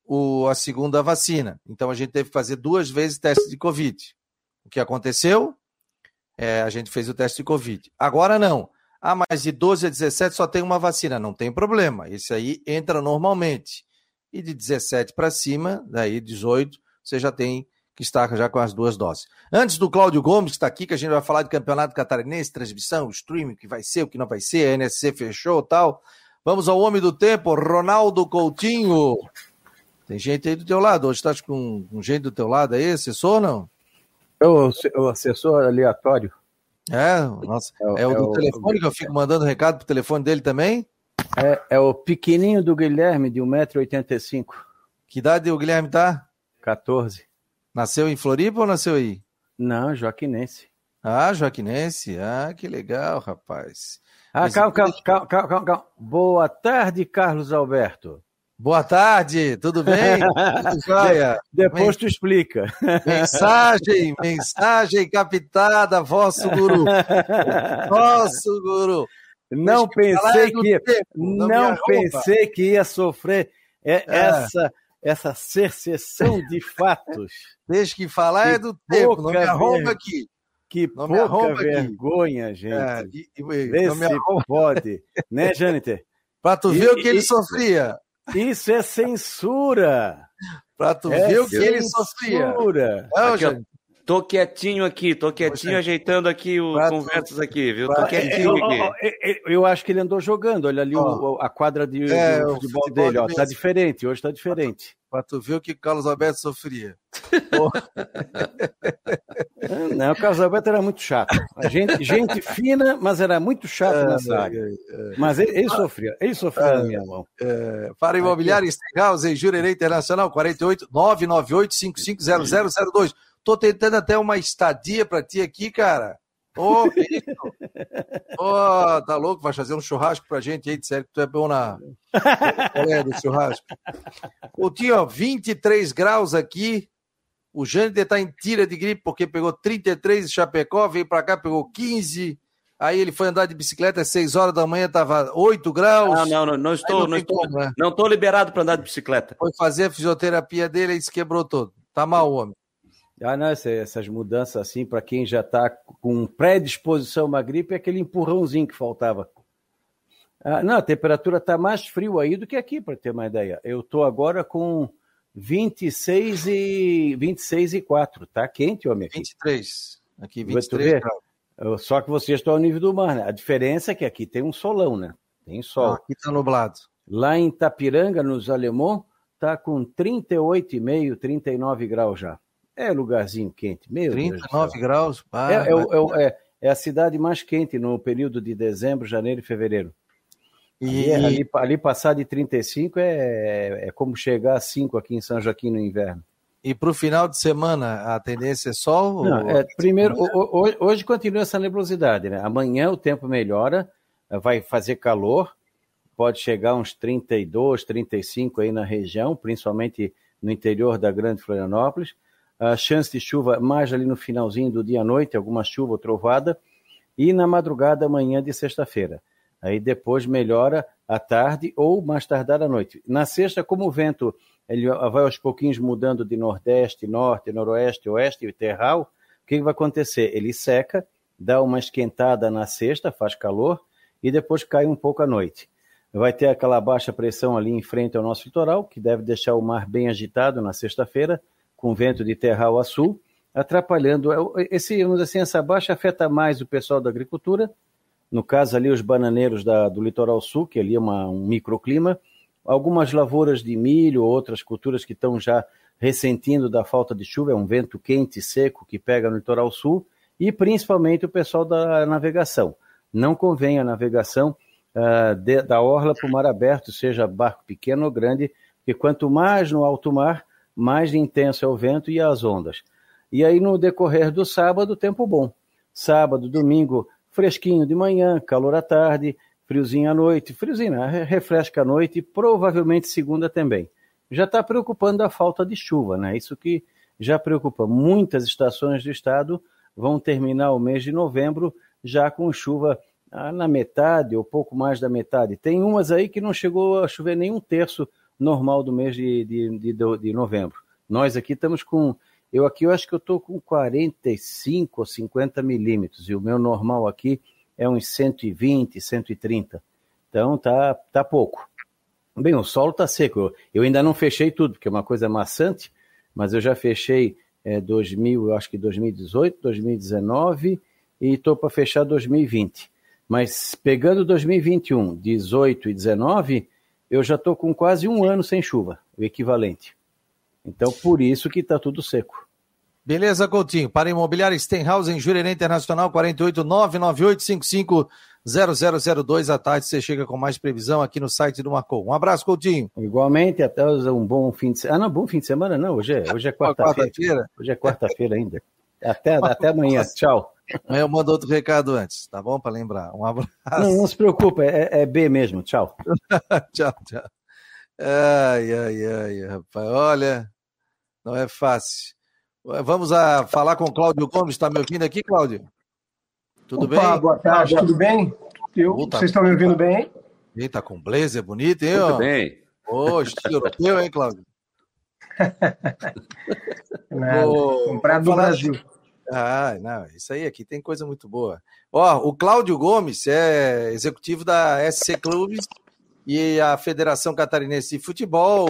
o, a segunda vacina. Então a gente teve que fazer duas vezes teste de Covid. O que aconteceu? É, a gente fez o teste de Covid. Agora não. Ah, mas de 12 a 17 só tem uma vacina. Não tem problema. Esse aí entra normalmente. E de 17 para cima, daí 18, você já tem que estar já com as duas doses. Antes do Cláudio Gomes, que está aqui, que a gente vai falar de campeonato catarinense, transmissão, streaming, o que vai ser, o que não vai ser, a NSC fechou tal. Vamos ao homem do tempo, Ronaldo Coutinho. Tem gente aí do teu lado. Hoje está com um gente do teu lado aí, assessor não? Eu, o assessor aleatório. É, nossa, é, é o é do o, telefone que eu fico mandando recado pro telefone dele também? É, é o pequenininho do Guilherme, de 1,85m. Que idade o Guilherme tá? 14. Nasceu em Floripa ou nasceu aí? Não, Joaquinense. Ah, Joaquinense. Ah, que legal, rapaz. Ah, calma, calma, calma, calma, calma. Boa tarde, Carlos Alberto. Boa tarde, tudo bem? Tudo jóia? Depois tu explica. Mensagem, mensagem captada, vosso guru. Vosso guru. Não pensei que tempo, não, não pensei que ia sofrer é. Essa secessão de fatos. Deixa que falar que é do tempo, não me arromba aqui. Que não pouca vergonha, aqui. gente. É, e, e, pode. né, Jâniter? Pra tu ver o que ele sofria. Isso é censura. Pra tu é ver o que ele sofria. Não, Aqui, Tô quietinho aqui, tô quietinho Poxa. ajeitando aqui os conversas aqui, viu? Tô quietinho aqui. Eu, acho que ele andou jogando, olha ali oh. a quadra de, é, de futebol, futebol dele, ó, tá diferente, hoje tá diferente. Pra tu ver o que Carlos Alberto sofria. Não, o Carlos Alberto era muito chato. Gente, gente fina, mas era muito chato é, nessa é, área. É, mas ele, ele, sofria, ele sofria é, na minha mão. É, para imobiliário Stenhouse em Jurerê Internacional, 48 998 550002. Tô tentando até uma estadia para ti aqui, cara. Ô, oh, oh, tá louco? Vai fazer um churrasco pra gente aí, sério que tu é bom na é do churrasco. Coutinho, ó, 23 graus aqui. O Jâniter tá em tira de gripe porque pegou 33 em Chapecó, veio pra cá, pegou 15. Aí ele foi andar de bicicleta às 6 horas da manhã, tava 8 graus. Não, não, não, não estou, não, não, estou, como, né? não estou liberado para andar de bicicleta. Foi fazer a fisioterapia dele e se quebrou todo. Tá mal, homem. Ah, não, essas mudanças assim, para quem já está com predisposição a uma gripe, é aquele empurrãozinho que faltava. Ah, não, a temperatura está mais frio aí do que aqui, para ter uma ideia. Eu estou agora com 26 e 26 e 4, tá quente, homem? Aqui. 23. Aqui 23 graus. Só que vocês estão ao nível do mar, né? A diferença é que aqui tem um solão, né? Tem sol. Ah, aqui está nublado. Lá em Tapiranga, nos Alemão, está com 38,5, 39 graus já. É lugarzinho quente, meu 39 Deus graus? Ah, é, é, é, é, a cidade mais quente no período de dezembro, janeiro e fevereiro. E ali, ali, ali passar de 35 é, é como chegar a 5 aqui em São Joaquim no inverno. E para o final de semana, a tendência é sol? Não, é, primeiro, hoje, hoje continua essa nebulosidade. Né? Amanhã o tempo melhora, vai fazer calor, pode chegar uns 32, 35 aí na região, principalmente no interior da Grande Florianópolis a chance de chuva mais ali no finalzinho do dia à noite, alguma chuva ou trovada, e na madrugada amanhã de sexta-feira. Aí depois melhora à tarde ou mais tardar à noite. Na sexta, como o vento ele vai aos pouquinhos mudando de nordeste, norte, noroeste, oeste e terral, o que vai acontecer? Ele seca, dá uma esquentada na sexta, faz calor, e depois cai um pouco à noite. Vai ter aquela baixa pressão ali em frente ao nosso litoral, que deve deixar o mar bem agitado na sexta-feira, com vento de terral a sul, atrapalhando. É, esse, vamos assim, essa baixa afeta mais o pessoal da agricultura, no caso ali os bananeiros da, do litoral sul, que ali é uma, um microclima, algumas lavouras de milho, outras culturas que estão já ressentindo da falta de chuva, é um vento quente e seco que pega no litoral sul, e principalmente o pessoal da navegação. Não convém a navegação uh, de, da orla para o mar aberto, seja barco pequeno ou grande, porque quanto mais no alto mar, mais intenso é o vento e as ondas. E aí, no decorrer do sábado, tempo bom. Sábado, domingo, fresquinho de manhã, calor à tarde, friozinho à noite, friozinho, refresca à noite e provavelmente segunda também. Já está preocupando a falta de chuva, né? Isso que já preocupa. Muitas estações do estado vão terminar o mês de novembro já com chuva ah, na metade ou pouco mais da metade. Tem umas aí que não chegou a chover nem um terço normal do mês de, de, de, de novembro. Nós aqui estamos com. Eu aqui eu acho que eu estou com 45 ou 50 milímetros, e o meu normal aqui é uns 120, 130. Então tá, tá pouco. Bem, o solo está seco. Eu ainda não fechei tudo, porque é uma coisa maçante, mas eu já fechei é, 2000, eu acho que 2018, 2019 e estou para fechar 2020. Mas pegando 2021, 18 e 19, eu já estou com quase um ano sem chuva, o equivalente. Então, por isso que está tudo seco. Beleza, Coutinho. Para imobiliário Stenhouse em Jurerê Internacional, 48998550002 à tarde. Você chega com mais previsão aqui no site do Marcou. Um abraço, Coutinho. Igualmente, até um bom fim de semana. Ah, não, bom fim de semana não. Hoje é, hoje é quarta-feira. Quarta hoje é quarta-feira ainda. Até, até amanhã. Tchau. Amanhã eu mando outro recado antes, tá bom? Para lembrar. Um abraço. Não, não se preocupe, é, é B mesmo. Tchau. tchau, tchau. Ai, ai, ai, rapaz. Olha, não é fácil. Vamos a falar com o Cláudio Gomes. Está me ouvindo aqui, Cláudio? Tudo Opa, bem? Boa tarde, tudo bem? Eu, Puta, vocês estão me ouvindo bem? Eita, tá com blazer bonito, hein? Tudo ó? bem. Ô, estilo europeu, hein, Cláudio? Nada, comprar do Brasil. Ah, não, isso aí aqui tem coisa muito boa. Ó, o Cláudio Gomes é executivo da SC Clubes e a Federação Catarinense de Futebol,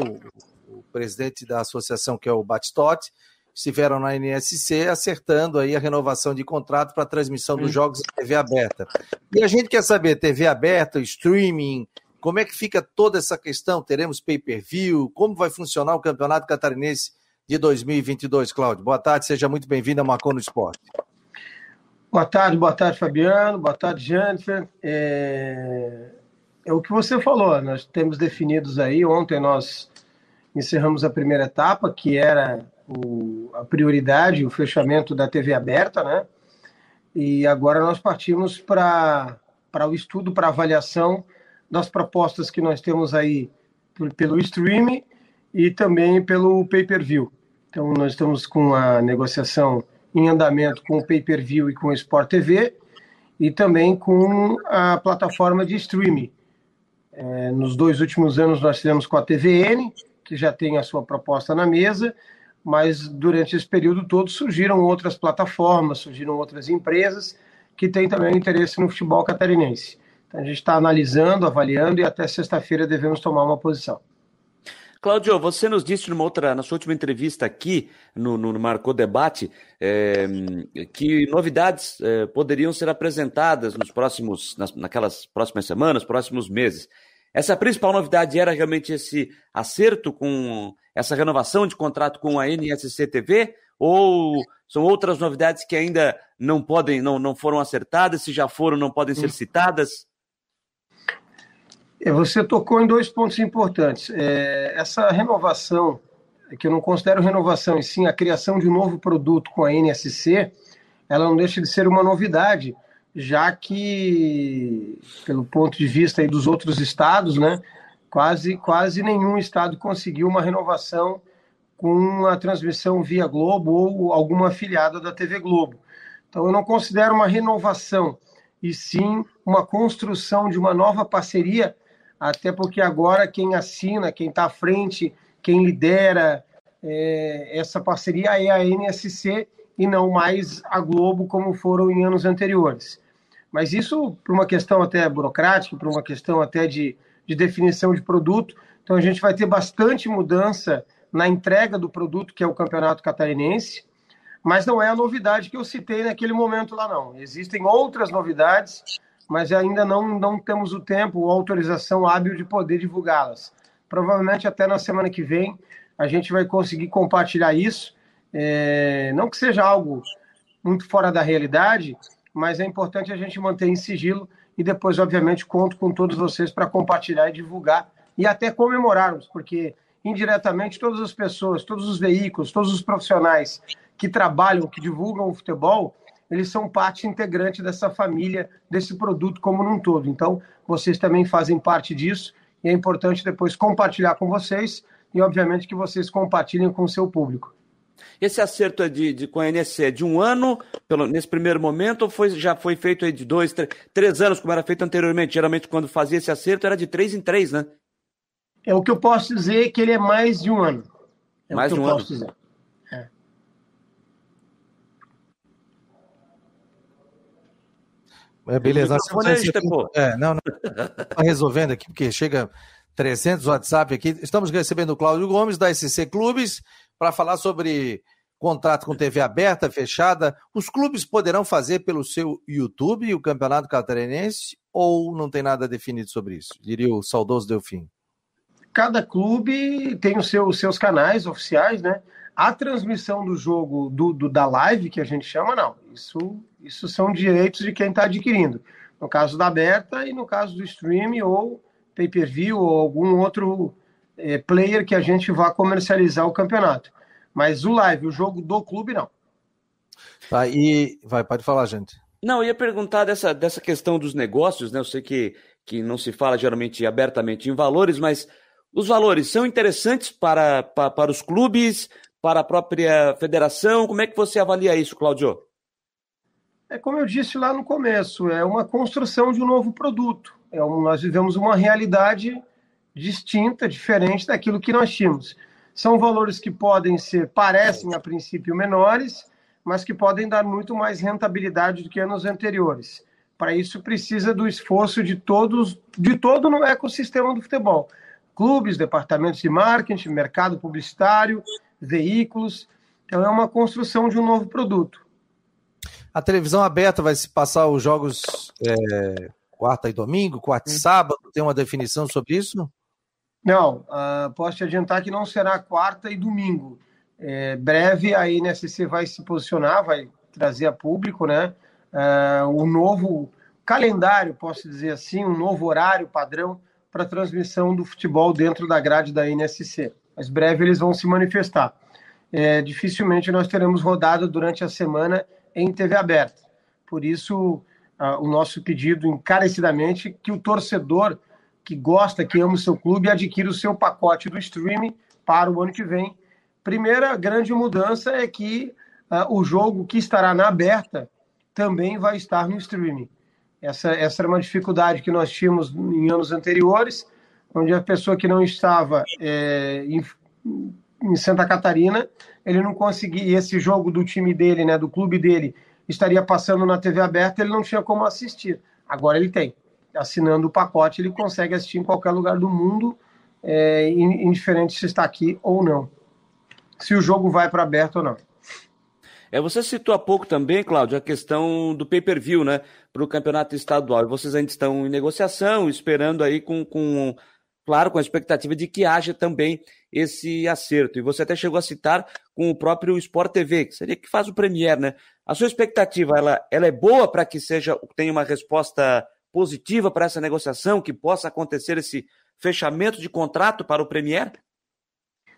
o presidente da associação que é o Batistote, estiveram na NSC acertando aí a renovação de contrato para transmissão dos jogos em TV aberta. E a gente quer saber, TV aberta, streaming, como é que fica toda essa questão? Teremos pay-per-view? Como vai funcionar o Campeonato Catarinense de 2022, Cláudio? Boa tarde, seja muito bem-vindo ao Marcou no Esporte. Boa tarde, boa tarde, Fabiano. Boa tarde, Jennifer. É... é o que você falou, nós temos definidos aí. Ontem nós encerramos a primeira etapa, que era o, a prioridade, o fechamento da TV aberta, né? E agora nós partimos para o estudo, para avaliação das propostas que nós temos aí pelo streaming e também pelo pay-per-view. Então, nós estamos com a negociação em andamento com o pay-per-view e com o Sport TV e também com a plataforma de streaming. É, nos dois últimos anos nós tivemos com a TVN, que já tem a sua proposta na mesa, mas durante esse período todo surgiram outras plataformas, surgiram outras empresas que têm também interesse no futebol catarinense. Então a gente está analisando, avaliando e até sexta-feira devemos tomar uma posição. Cláudio, você nos disse numa outra, na sua última entrevista aqui no, no Marcou Debate é, que novidades é, poderiam ser apresentadas nos próximos, nas, naquelas próximas semanas, próximos meses. Essa principal novidade era realmente esse acerto com essa renovação de contrato com a NSC TV ou são outras novidades que ainda não podem, não, não foram acertadas, se já foram, não podem ser citadas? É, você tocou em dois pontos importantes. É, essa renovação, que eu não considero renovação, e sim a criação de um novo produto com a NSC, ela não deixa de ser uma novidade, já que, pelo ponto de vista aí dos outros estados, né, quase, quase nenhum estado conseguiu uma renovação com a transmissão via Globo ou alguma afiliada da TV Globo. Então, eu não considero uma renovação, e sim uma construção de uma nova parceria, até porque agora quem assina, quem está à frente, quem lidera é, essa parceria é a NSC e não mais a Globo, como foram em anos anteriores. Mas isso por uma questão até burocrática, por uma questão até de, de definição de produto. Então a gente vai ter bastante mudança na entrega do produto, que é o Campeonato Catarinense, mas não é a novidade que eu citei naquele momento lá, não. Existem outras novidades, mas ainda não, não temos o tempo ou autorização hábil de poder divulgá-las. Provavelmente até na semana que vem a gente vai conseguir compartilhar isso. É, não que seja algo muito fora da realidade, mas é importante a gente manter em sigilo e depois, obviamente, conto com todos vocês para compartilhar e divulgar e até comemorarmos, porque indiretamente todas as pessoas, todos os veículos, todos os profissionais que trabalham, que divulgam o futebol, eles são parte integrante dessa família, desse produto como num todo. Então, vocês também fazem parte disso e é importante depois compartilhar com vocês e, obviamente, que vocês compartilhem com o seu público. Esse acerto é de, de, com a NSC é de um ano, pelo, nesse primeiro momento, ou foi, já foi feito de dois, três, três anos, como era feito anteriormente? Geralmente, quando fazia esse acerto, era de três em três, né? É o que eu posso dizer que ele é mais de um ano. É mais de um ano. Dizer. É, beleza. Não, sei se é, não, não. Tá resolvendo aqui, porque chega 300 WhatsApp aqui. Estamos recebendo o Cláudio Gomes, da SC Clubes para falar sobre contrato com TV aberta, fechada. Os clubes poderão fazer pelo seu YouTube o Campeonato Catarinense ou não tem nada definido sobre isso? Diria o saudoso Delfim. Cada clube tem os seus, seus canais oficiais, né? A transmissão do jogo, do, do, da live, que a gente chama, não. Isso, isso são direitos de quem está adquirindo. No caso da aberta e no caso do stream ou pay-per-view ou algum outro é, player que a gente vá comercializar o campeonato. Mas o live, o jogo do clube, não. Tá, e vai, pode falar, gente. Não, eu ia perguntar dessa, dessa questão dos negócios, né? Eu sei que, que não se fala geralmente abertamente em valores, mas os valores são interessantes para, para, para os clubes, para a própria federação? Como é que você avalia isso, Claudio? É como eu disse lá no começo, é uma construção de um novo produto. É um, nós vivemos uma realidade distinta, diferente daquilo que nós tínhamos. São valores que podem ser, parecem a princípio menores, mas que podem dar muito mais rentabilidade do que anos anteriores. Para isso precisa do esforço de todos, de todo no ecossistema do futebol. Clubes, departamentos de marketing, mercado publicitário, veículos. Então é uma construção de um novo produto. A televisão aberta vai se passar os jogos é, quarta e domingo, quarta e sábado? Tem uma definição sobre isso? Não, uh, posso te adiantar que não será quarta e domingo. É, breve a NSC vai se posicionar, vai trazer a público, né? Uh, o novo calendário, posso dizer assim, um novo horário padrão para transmissão do futebol dentro da grade da NSC. Mas breve eles vão se manifestar. É, dificilmente nós teremos rodada durante a semana em TV aberta. Por isso, uh, o nosso pedido encarecidamente que o torcedor que gosta, que ama o seu clube, adquira o seu pacote do streaming para o ano que vem. Primeira grande mudança é que uh, o jogo que estará na aberta também vai estar no streaming. Essa, essa era uma dificuldade que nós tínhamos em anos anteriores, onde a pessoa que não estava é, em, Santa Catarina, ele não conseguia, esse jogo do time dele, né, do clube dele, estaria passando na TV aberta, ele não tinha como assistir. Agora ele tem assinando o pacote, ele consegue assistir em qualquer lugar do mundo, é, indiferente se está aqui ou não. Se o jogo vai para aberto ou não. É, você citou há pouco também, Cláudio, a questão do pay-per-view, né, para o campeonato estadual. Vocês ainda estão em negociação, esperando aí com, com, claro, com a expectativa de que haja também esse acerto. E você até chegou a citar com o próprio Sport TV, que seria que faz o Premier, né? A sua expectativa, ela, ela é boa para que seja tenha uma resposta positiva para essa negociação, que possa acontecer esse fechamento de contrato para o Premier?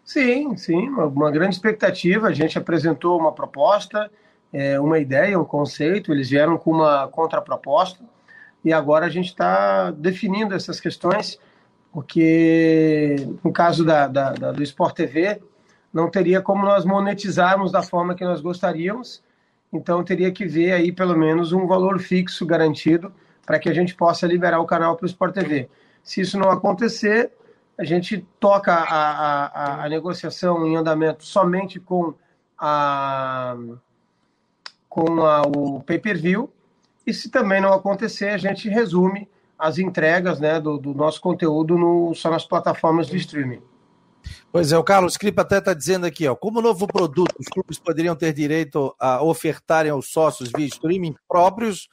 Sim, sim, uma, uma grande expectativa. A gente apresentou uma proposta, é, uma ideia, um conceito, eles vieram com uma contraproposta e agora a gente está definindo essas questões, porque no caso da, da, da, do Sport TV, não teria como nós monetizarmos da forma que nós gostaríamos, então teria que ver aí pelo menos um valor fixo garantido para que a gente possa liberar o canal para o Sport TV. Se isso não acontecer, a gente toca a, a, a negociação em andamento somente com a com a, o pay-per-view e se também não acontecer, a gente resume as entregas né, do, do nosso conteúdo no, só nas plataformas de streaming. Pois é, o Carlos Cripa até está dizendo aqui, ó, como novo produto, os clubes poderiam ter direito a ofertarem aos sócios via streaming próprios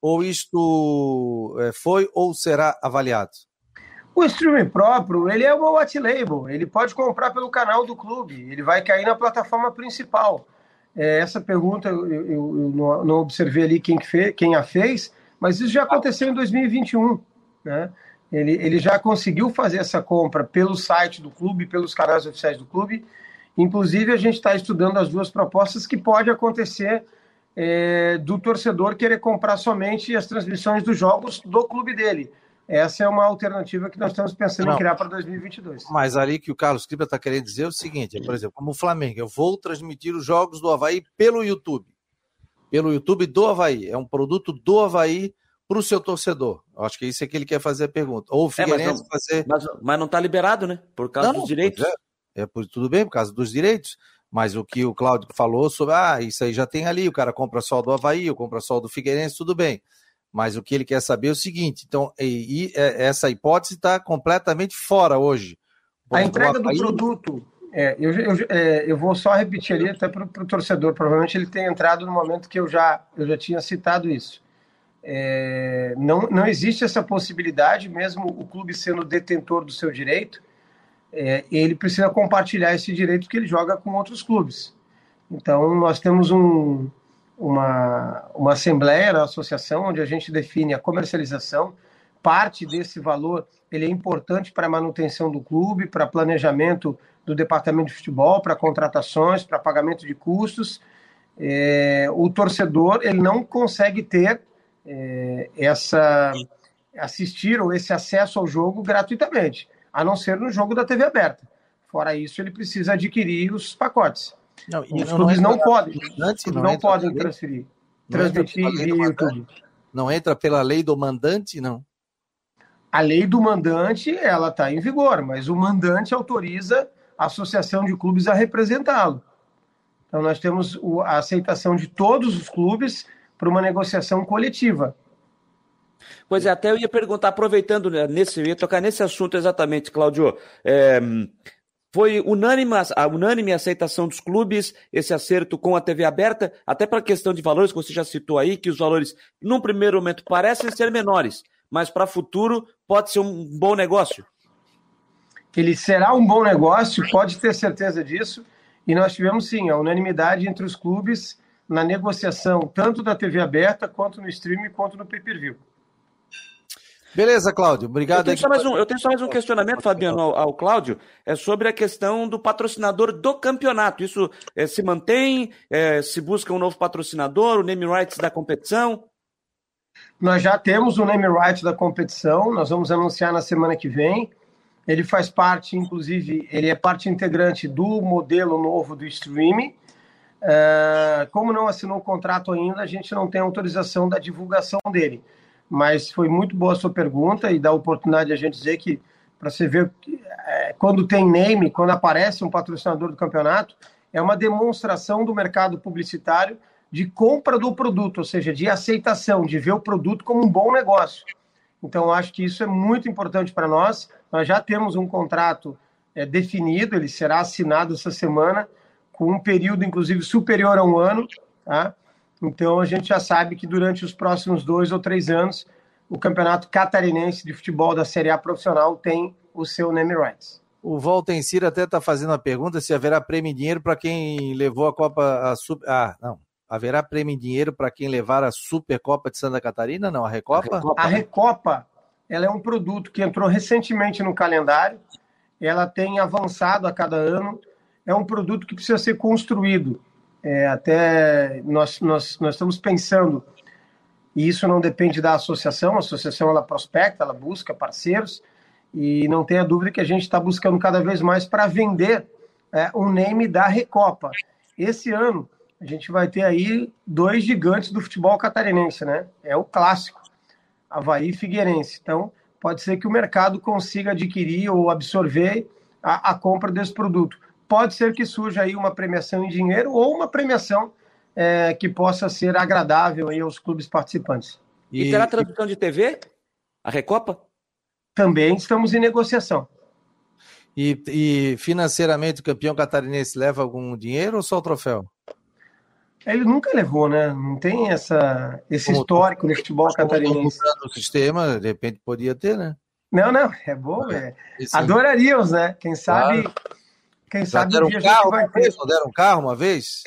ou isto é, foi ou será avaliado? O streaming próprio, ele é o white label, ele pode comprar pelo canal do clube, ele vai cair na plataforma principal. É, essa pergunta eu, eu, eu, não observei ali quem, que fez, quem a fez, mas isso já aconteceu em 2021. Né? Ele, ele já conseguiu fazer essa compra pelo site do clube, pelos canais oficiais do clube. Inclusive, a gente está estudando as duas propostas que pode acontecer é, do torcedor querer comprar somente as transmissões dos jogos do clube dele. Essa é uma alternativa que nós estamos pensando Não, em criar para 2022. Mas ali que o Carlos Cripa está querendo dizer é o seguinte, por exemplo, como o Flamengo, eu vou transmitir os jogos do Havaí pelo YouTube. Pelo YouTube do Havaí. É um produto do Havaí para o seu torcedor. Eu acho que é isso é que ele quer fazer a pergunta. Ou o Figueirense é, mas não, fazer... Mas, mas não está liberado, né? Por causa Não, dos direitos. É, é, tudo bem, por causa dos direitos. Mas o que o Cláudio falou sobre, ah, isso aí já tem ali, o cara compra só do Havaí, ou compra só do Figueirense, tudo bem. Mas o que ele quer saber é o seguinte: então, e, e é, essa hipótese está completamente fora hoje. A entrega do produto, é, eu, eu, é, eu, vou só repetir ali até para o torcedor, provavelmente ele tem entrado no momento que eu já, eu já tinha citado isso. É, não, não existe essa possibilidade, mesmo o clube sendo detentor do seu direito, é, ele precisa compartilhar esse direito que ele joga com outros clubes. Então, nós temos um, uma, uma assembleia na associação onde a gente define a comercialização. Parte desse valor ele é importante para a manutenção do clube, para planejamento do departamento de futebol, para contratações, para pagamento de custos. É, o torcedor ele não consegue ter é, essa assistir ou esse acesso ao jogo gratuitamente a não ser no jogo da TV aberta. Fora isso, ele precisa adquirir os pacotes. Não, os não, clubes não, podem, não, não podem transferir, transmitir via YouTube. Não entra pela lei do mandante, não? A lei do mandante, ela está em vigor, mas o mandante autoriza associação de clubes a representá-lo. Então, nós temos a aceitação de todos os clubes para uma negociação coletiva. Pois é, até eu ia perguntar, aproveitando né, nesse, eu ia tocar nesse assunto exatamente, Claudio. É, Foi unânime a unânime aceitação dos clubes, esse acerto com a TV aberta, até para a questão de valores, que você já citou aí, que os valores, num primeiro momento, parecem ser menores, mas para futuro pode ser um bom negócio. Ele será um bom negócio, pode ter certeza disso. E nós tivemos, sim, a unanimidade entre os clubes na negociação, tanto da TV aberta, quanto no streaming, quanto no pay-per-view. Beleza, Cláudio. Obrigado. Eu tenho, só mais um, eu tenho só mais um questionamento, Fabiano, ao, ao Cláudio, é sobre a questão do patrocinador do campeonato. Isso é, se mantém? É, se busca um novo patrocinador, o name rights da competição? Nós já temos o name rights da competição, nós vamos anunciar na semana que vem. Ele faz parte, inclusive, ele é parte integrante do modelo novo do streaming. É, como não assinou o contrato ainda, a gente não tem autorização da divulgação dele mas foi muito boa a sua pergunta e dá a oportunidade de a gente dizer que, para você ver, é, quando tem name, quando aparece um patrocinador do campeonato, é uma demonstração do mercado publicitário de compra do produto, ou seja, de aceitação, de ver o produto como um bom negócio. Então, acho que isso é muito importante para nós. Nós já temos um contrato é, definido, ele será assinado essa semana, com um período, inclusive, superior a um ano, tá? Então a gente já sabe que durante os próximos dois ou três anos o Campeonato Catarinense de Futebol da Série A Profissional tem o seu name rights. O Walter Cira até está fazendo a pergunta se haverá prêmio em dinheiro para quem levou a Copa. A Super, ah, não. Haverá prêmio em dinheiro para quem levar a Supercopa de Santa Catarina? Não, a Recopa? A Recopa, a Recopa ela é um produto que entrou recentemente no calendário. Ela tem avançado a cada ano. É um produto que precisa ser construído. É, até nós, nós, nós estamos pensando, e isso não depende da associação, a associação ela prospecta, ela busca parceiros, e não tenha dúvida que a gente está buscando cada vez mais para vender é, o name da Recopa. Esse ano, a gente vai ter aí dois gigantes do futebol catarinense, né? É o clássico, Havaí e Figueirense. Então, pode ser que o mercado consiga adquirir ou absorver a, a compra desse produto pode ser que surja aí uma premiação em dinheiro ou uma premiação é, que possa ser agradável aí aos clubes participantes. E, e terá transmissão de TV? A Recopa? Também estamos em negociação. E, e, financeiramente o campeão catarinense leva algum dinheiro ou só o troféu? Ele nunca levou, né? Não tem essa, esse como histórico no futebol catarinense. No sistema, de repente podia ter, né? Não, não, é bom. É. Adoraríamos, né? Quem sabe claro. Quem Já sabe deram um carro uma vez? Não deram um carro uma vez?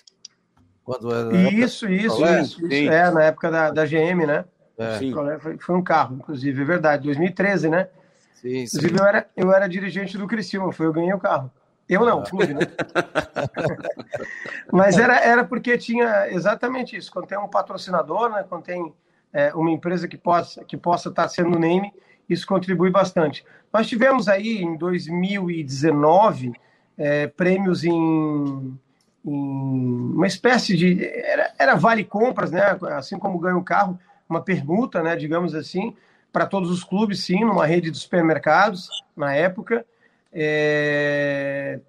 Quando isso, isso, isso, isso. É, na época da, da GM, né? É. Foi, foi, um carro, inclusive, é verdade. 2013, né? Sim, inclusive, sim. Eu, era, eu era dirigente do Criciúma, foi eu ganhei o carro. Eu não, clube, né? Mas era, era porque tinha exatamente isso. Quando tem um patrocinador, né? quando tem é, uma empresa que possa, que possa estar sendo name, isso contribui bastante. Nós tivemos aí em 2019 é, prêmios em, em, uma espécie de. Era, era vale compras, né? Assim como ganha o carro, uma permuta, né? Digamos assim, para todos os clubes, sim, numa rede de supermercados na época. É,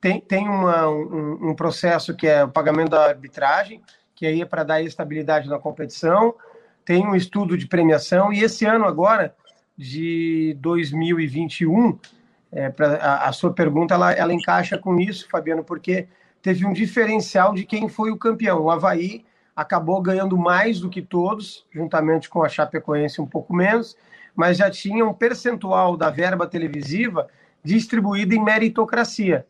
tem tem uma, um, um, processo que é o pagamento da arbitragem, que aí é para dar estabilidade na competição. Tem um estudo de premiação, e esse ano agora, de 2021, é, pra, a, a, sua pergunta ela, ela encaixa com isso, Fabiano, porque teve um diferencial de quem foi o campeão. O Havaí acabou ganhando mais do que todos, juntamente com a Chapecoense um pouco menos, mas já tinha um percentual da verba televisiva distribuída em meritocracia.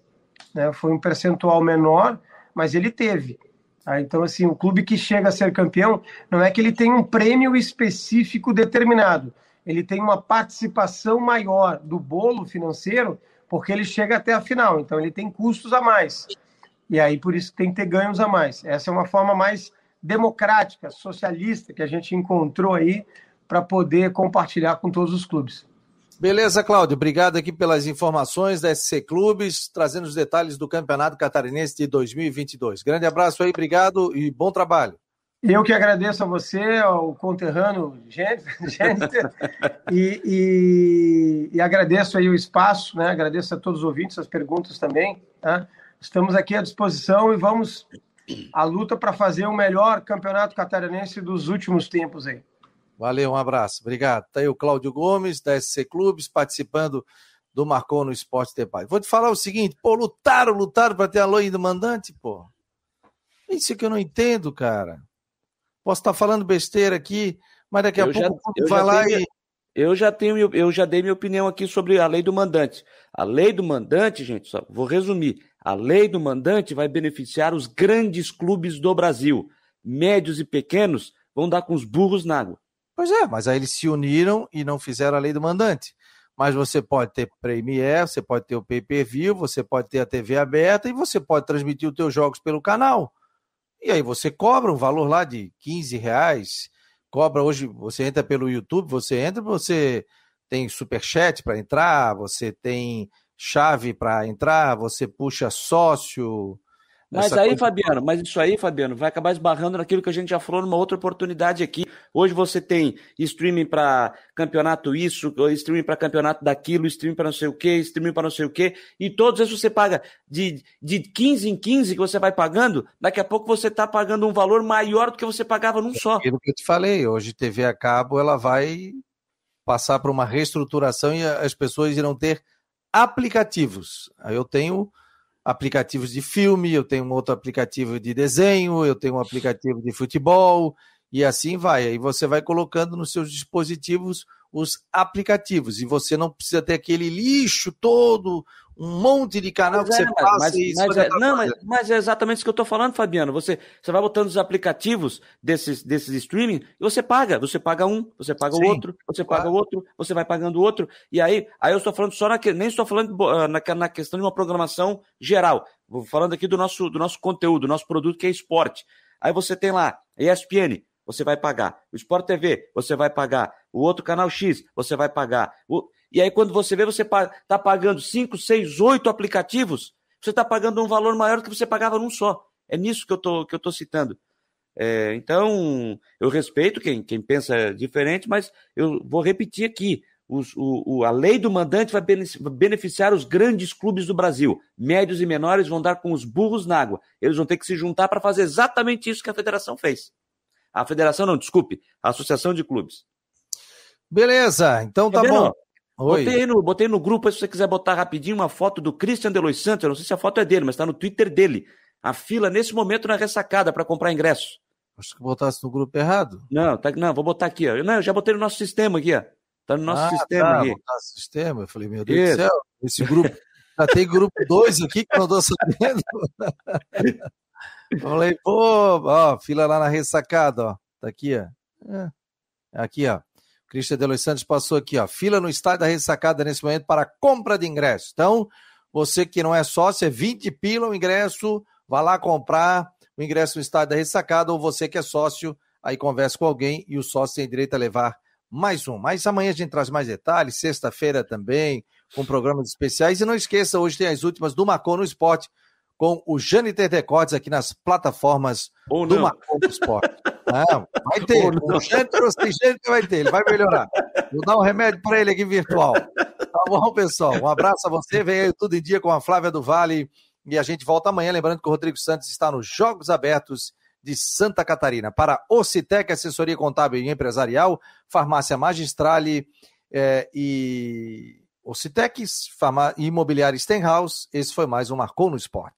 Né? Foi um percentual menor, mas ele teve. Tá? Então, assim, o clube que chega a ser campeão não é que ele tem um prêmio específico determinado ele tem uma participação maior do bolo financeiro, porque ele chega até a final, então ele tem custos a mais. E aí por isso tem que ter ganhos a mais. Essa é uma forma mais democrática, socialista que a gente encontrou aí para poder compartilhar com todos os clubes. Beleza, Cláudio. Obrigado aqui pelas informações da SC Clubes, trazendo os detalhes do Campeonato Catarinense de 2022. Grande abraço aí, obrigado e bom trabalho. Eu que agradeço a você, ao conterrâneo Jennifer, e, e, e, agradeço aí o espaço, né? agradeço a todos os ouvintes, as perguntas também. Tá? Estamos aqui à disposição e vamos à luta para fazer o melhor campeonato catarinense dos últimos tempos aí. Valeu, um abraço, obrigado. Está aí o Cláudio Gomes, da SC Clubes, participando do Marcou no Esporte Debate. Vou te falar o seguinte, pô, lutaram, lutaram para ter a lei do mandante, pô. Isso que eu não entendo, cara. Posso estar falando besteira aqui, mas daqui a eu pouco já, vai lá tenho, e. Eu já tenho, eu já dei minha opinião aqui sobre a lei do mandante. A lei do mandante, gente, só vou resumir. A lei do mandante vai beneficiar os grandes clubes do Brasil. Médios e pequenos vão dar com os burros na água. Pois é, mas aí eles se uniram e não fizeram a lei do mandante. Mas você pode ter Premier, você pode ter o pay-per-view, você pode ter a TV aberta e você pode transmitir os teus jogos pelo canal. E aí você cobra um valor lá de 15 reais, cobra hoje, você entra pelo YouTube, você entra, você tem superchat para entrar, você tem chave para entrar, você puxa sócio. Mas aí, coisa... Fabiano, mas isso aí, Fabiano, vai acabar esbarrando naquilo que a gente já falou numa outra oportunidade aqui. Hoje você tem streaming para campeonato isso, streaming para campeonato daquilo, streaming para não sei o que, streaming para não sei o que, e todos esses você paga de, de 15 em 15 que você vai pagando, daqui a pouco você está pagando um valor maior do que você pagava num só. Aquilo que eu te falei, hoje TV a cabo ela vai passar por uma reestruturação e as pessoas irão ter aplicativos. Aí eu tenho aplicativos de filme, eu tenho um outro aplicativo de desenho, eu tenho um aplicativo de futebol, e assim vai. Aí você vai colocando nos seus dispositivos os aplicativos, e você não precisa ter aquele lixo todo, um monte de canal que é, você passa mas, e mas é, não, mas, mas, é exatamente isso que eu estou falando, Fabiano. Você, você vai botando os aplicativos desses, desses streaming e você paga. Você paga um, você paga Sim, o outro, você claro. paga o outro, você vai pagando o outro. E aí, aí eu estou falando só na, nem estou falando ah, na, na questão de uma programação geral. Vou falando aqui do nosso, do nosso conteúdo, do nosso produto que é esporte. Aí você tem lá, ESPN, você vai pagar. O Sport TV, você vai pagar. O outro canal X, você vai pagar. O... E aí, quando você vê, você está pagando 5, 6, 8 aplicativos, você está pagando um valor maior do que você pagava num só. É nisso que eu tô, que eu tô citando. É, então, eu respeito quem, quem pensa diferente, mas eu vou repetir aqui. Os, o, o, a lei do mandante vai beneficiar os grandes clubes do Brasil. Médios e menores vão dar com os burros na água. Eles vão ter que se juntar para fazer exatamente isso que a federação fez. A federação não, desculpe, a associação de clubes. Beleza, então tá, tá bom. Botei no, botei no grupo, se você quiser botar rapidinho uma foto do Christian Delois Santos, eu não sei se a foto é dele, mas está no Twitter dele. A fila nesse momento na ressacada para comprar ingresso. Acho que botasse no grupo errado. Não, tá, não, vou botar aqui, ó. Não, eu já botei no nosso sistema aqui, ó. Tá no nosso ah, sistema tá, aqui. Botar sistema. Eu falei, meu Deus Isso. do céu, esse grupo. já tem grupo 2 aqui que não tô sabendo. falei, pô, ó, fila lá na ressacada, ó. Tá aqui, ó. É. Aqui, ó. Cristian de Los Santos passou aqui, ó. Fila no estádio da ressacada nesse momento para compra de ingresso. Então, você que não é sócio, é 20 pila o ingresso, vá lá comprar o ingresso no estádio da ressacada, ou você que é sócio, aí conversa com alguém e o sócio tem direito a levar mais um. Mas amanhã a gente traz mais detalhes, sexta-feira também, com programas especiais. E não esqueça, hoje tem as últimas do Marcon no Esporte, com o Jâniter Decortes aqui nas plataformas Ou do Marcon no Esporte. Não, vai ter. O Jâniter ou sem Jâniter vai ter, ele vai melhorar. Vou dar um remédio para ele aqui virtual. Tá bom, pessoal? Um abraço a você. Vem aí tudo em dia com a Flávia do Vale. E a gente volta amanhã. Lembrando que o Rodrigo Santos está nos Jogos Abertos de Santa Catarina. Para Ocitec, assessoria contábil e empresarial, farmácia Magistrale é, e Ocitec, Imobiliária Stenhouse. Esse foi mais um Marcou no Esporte.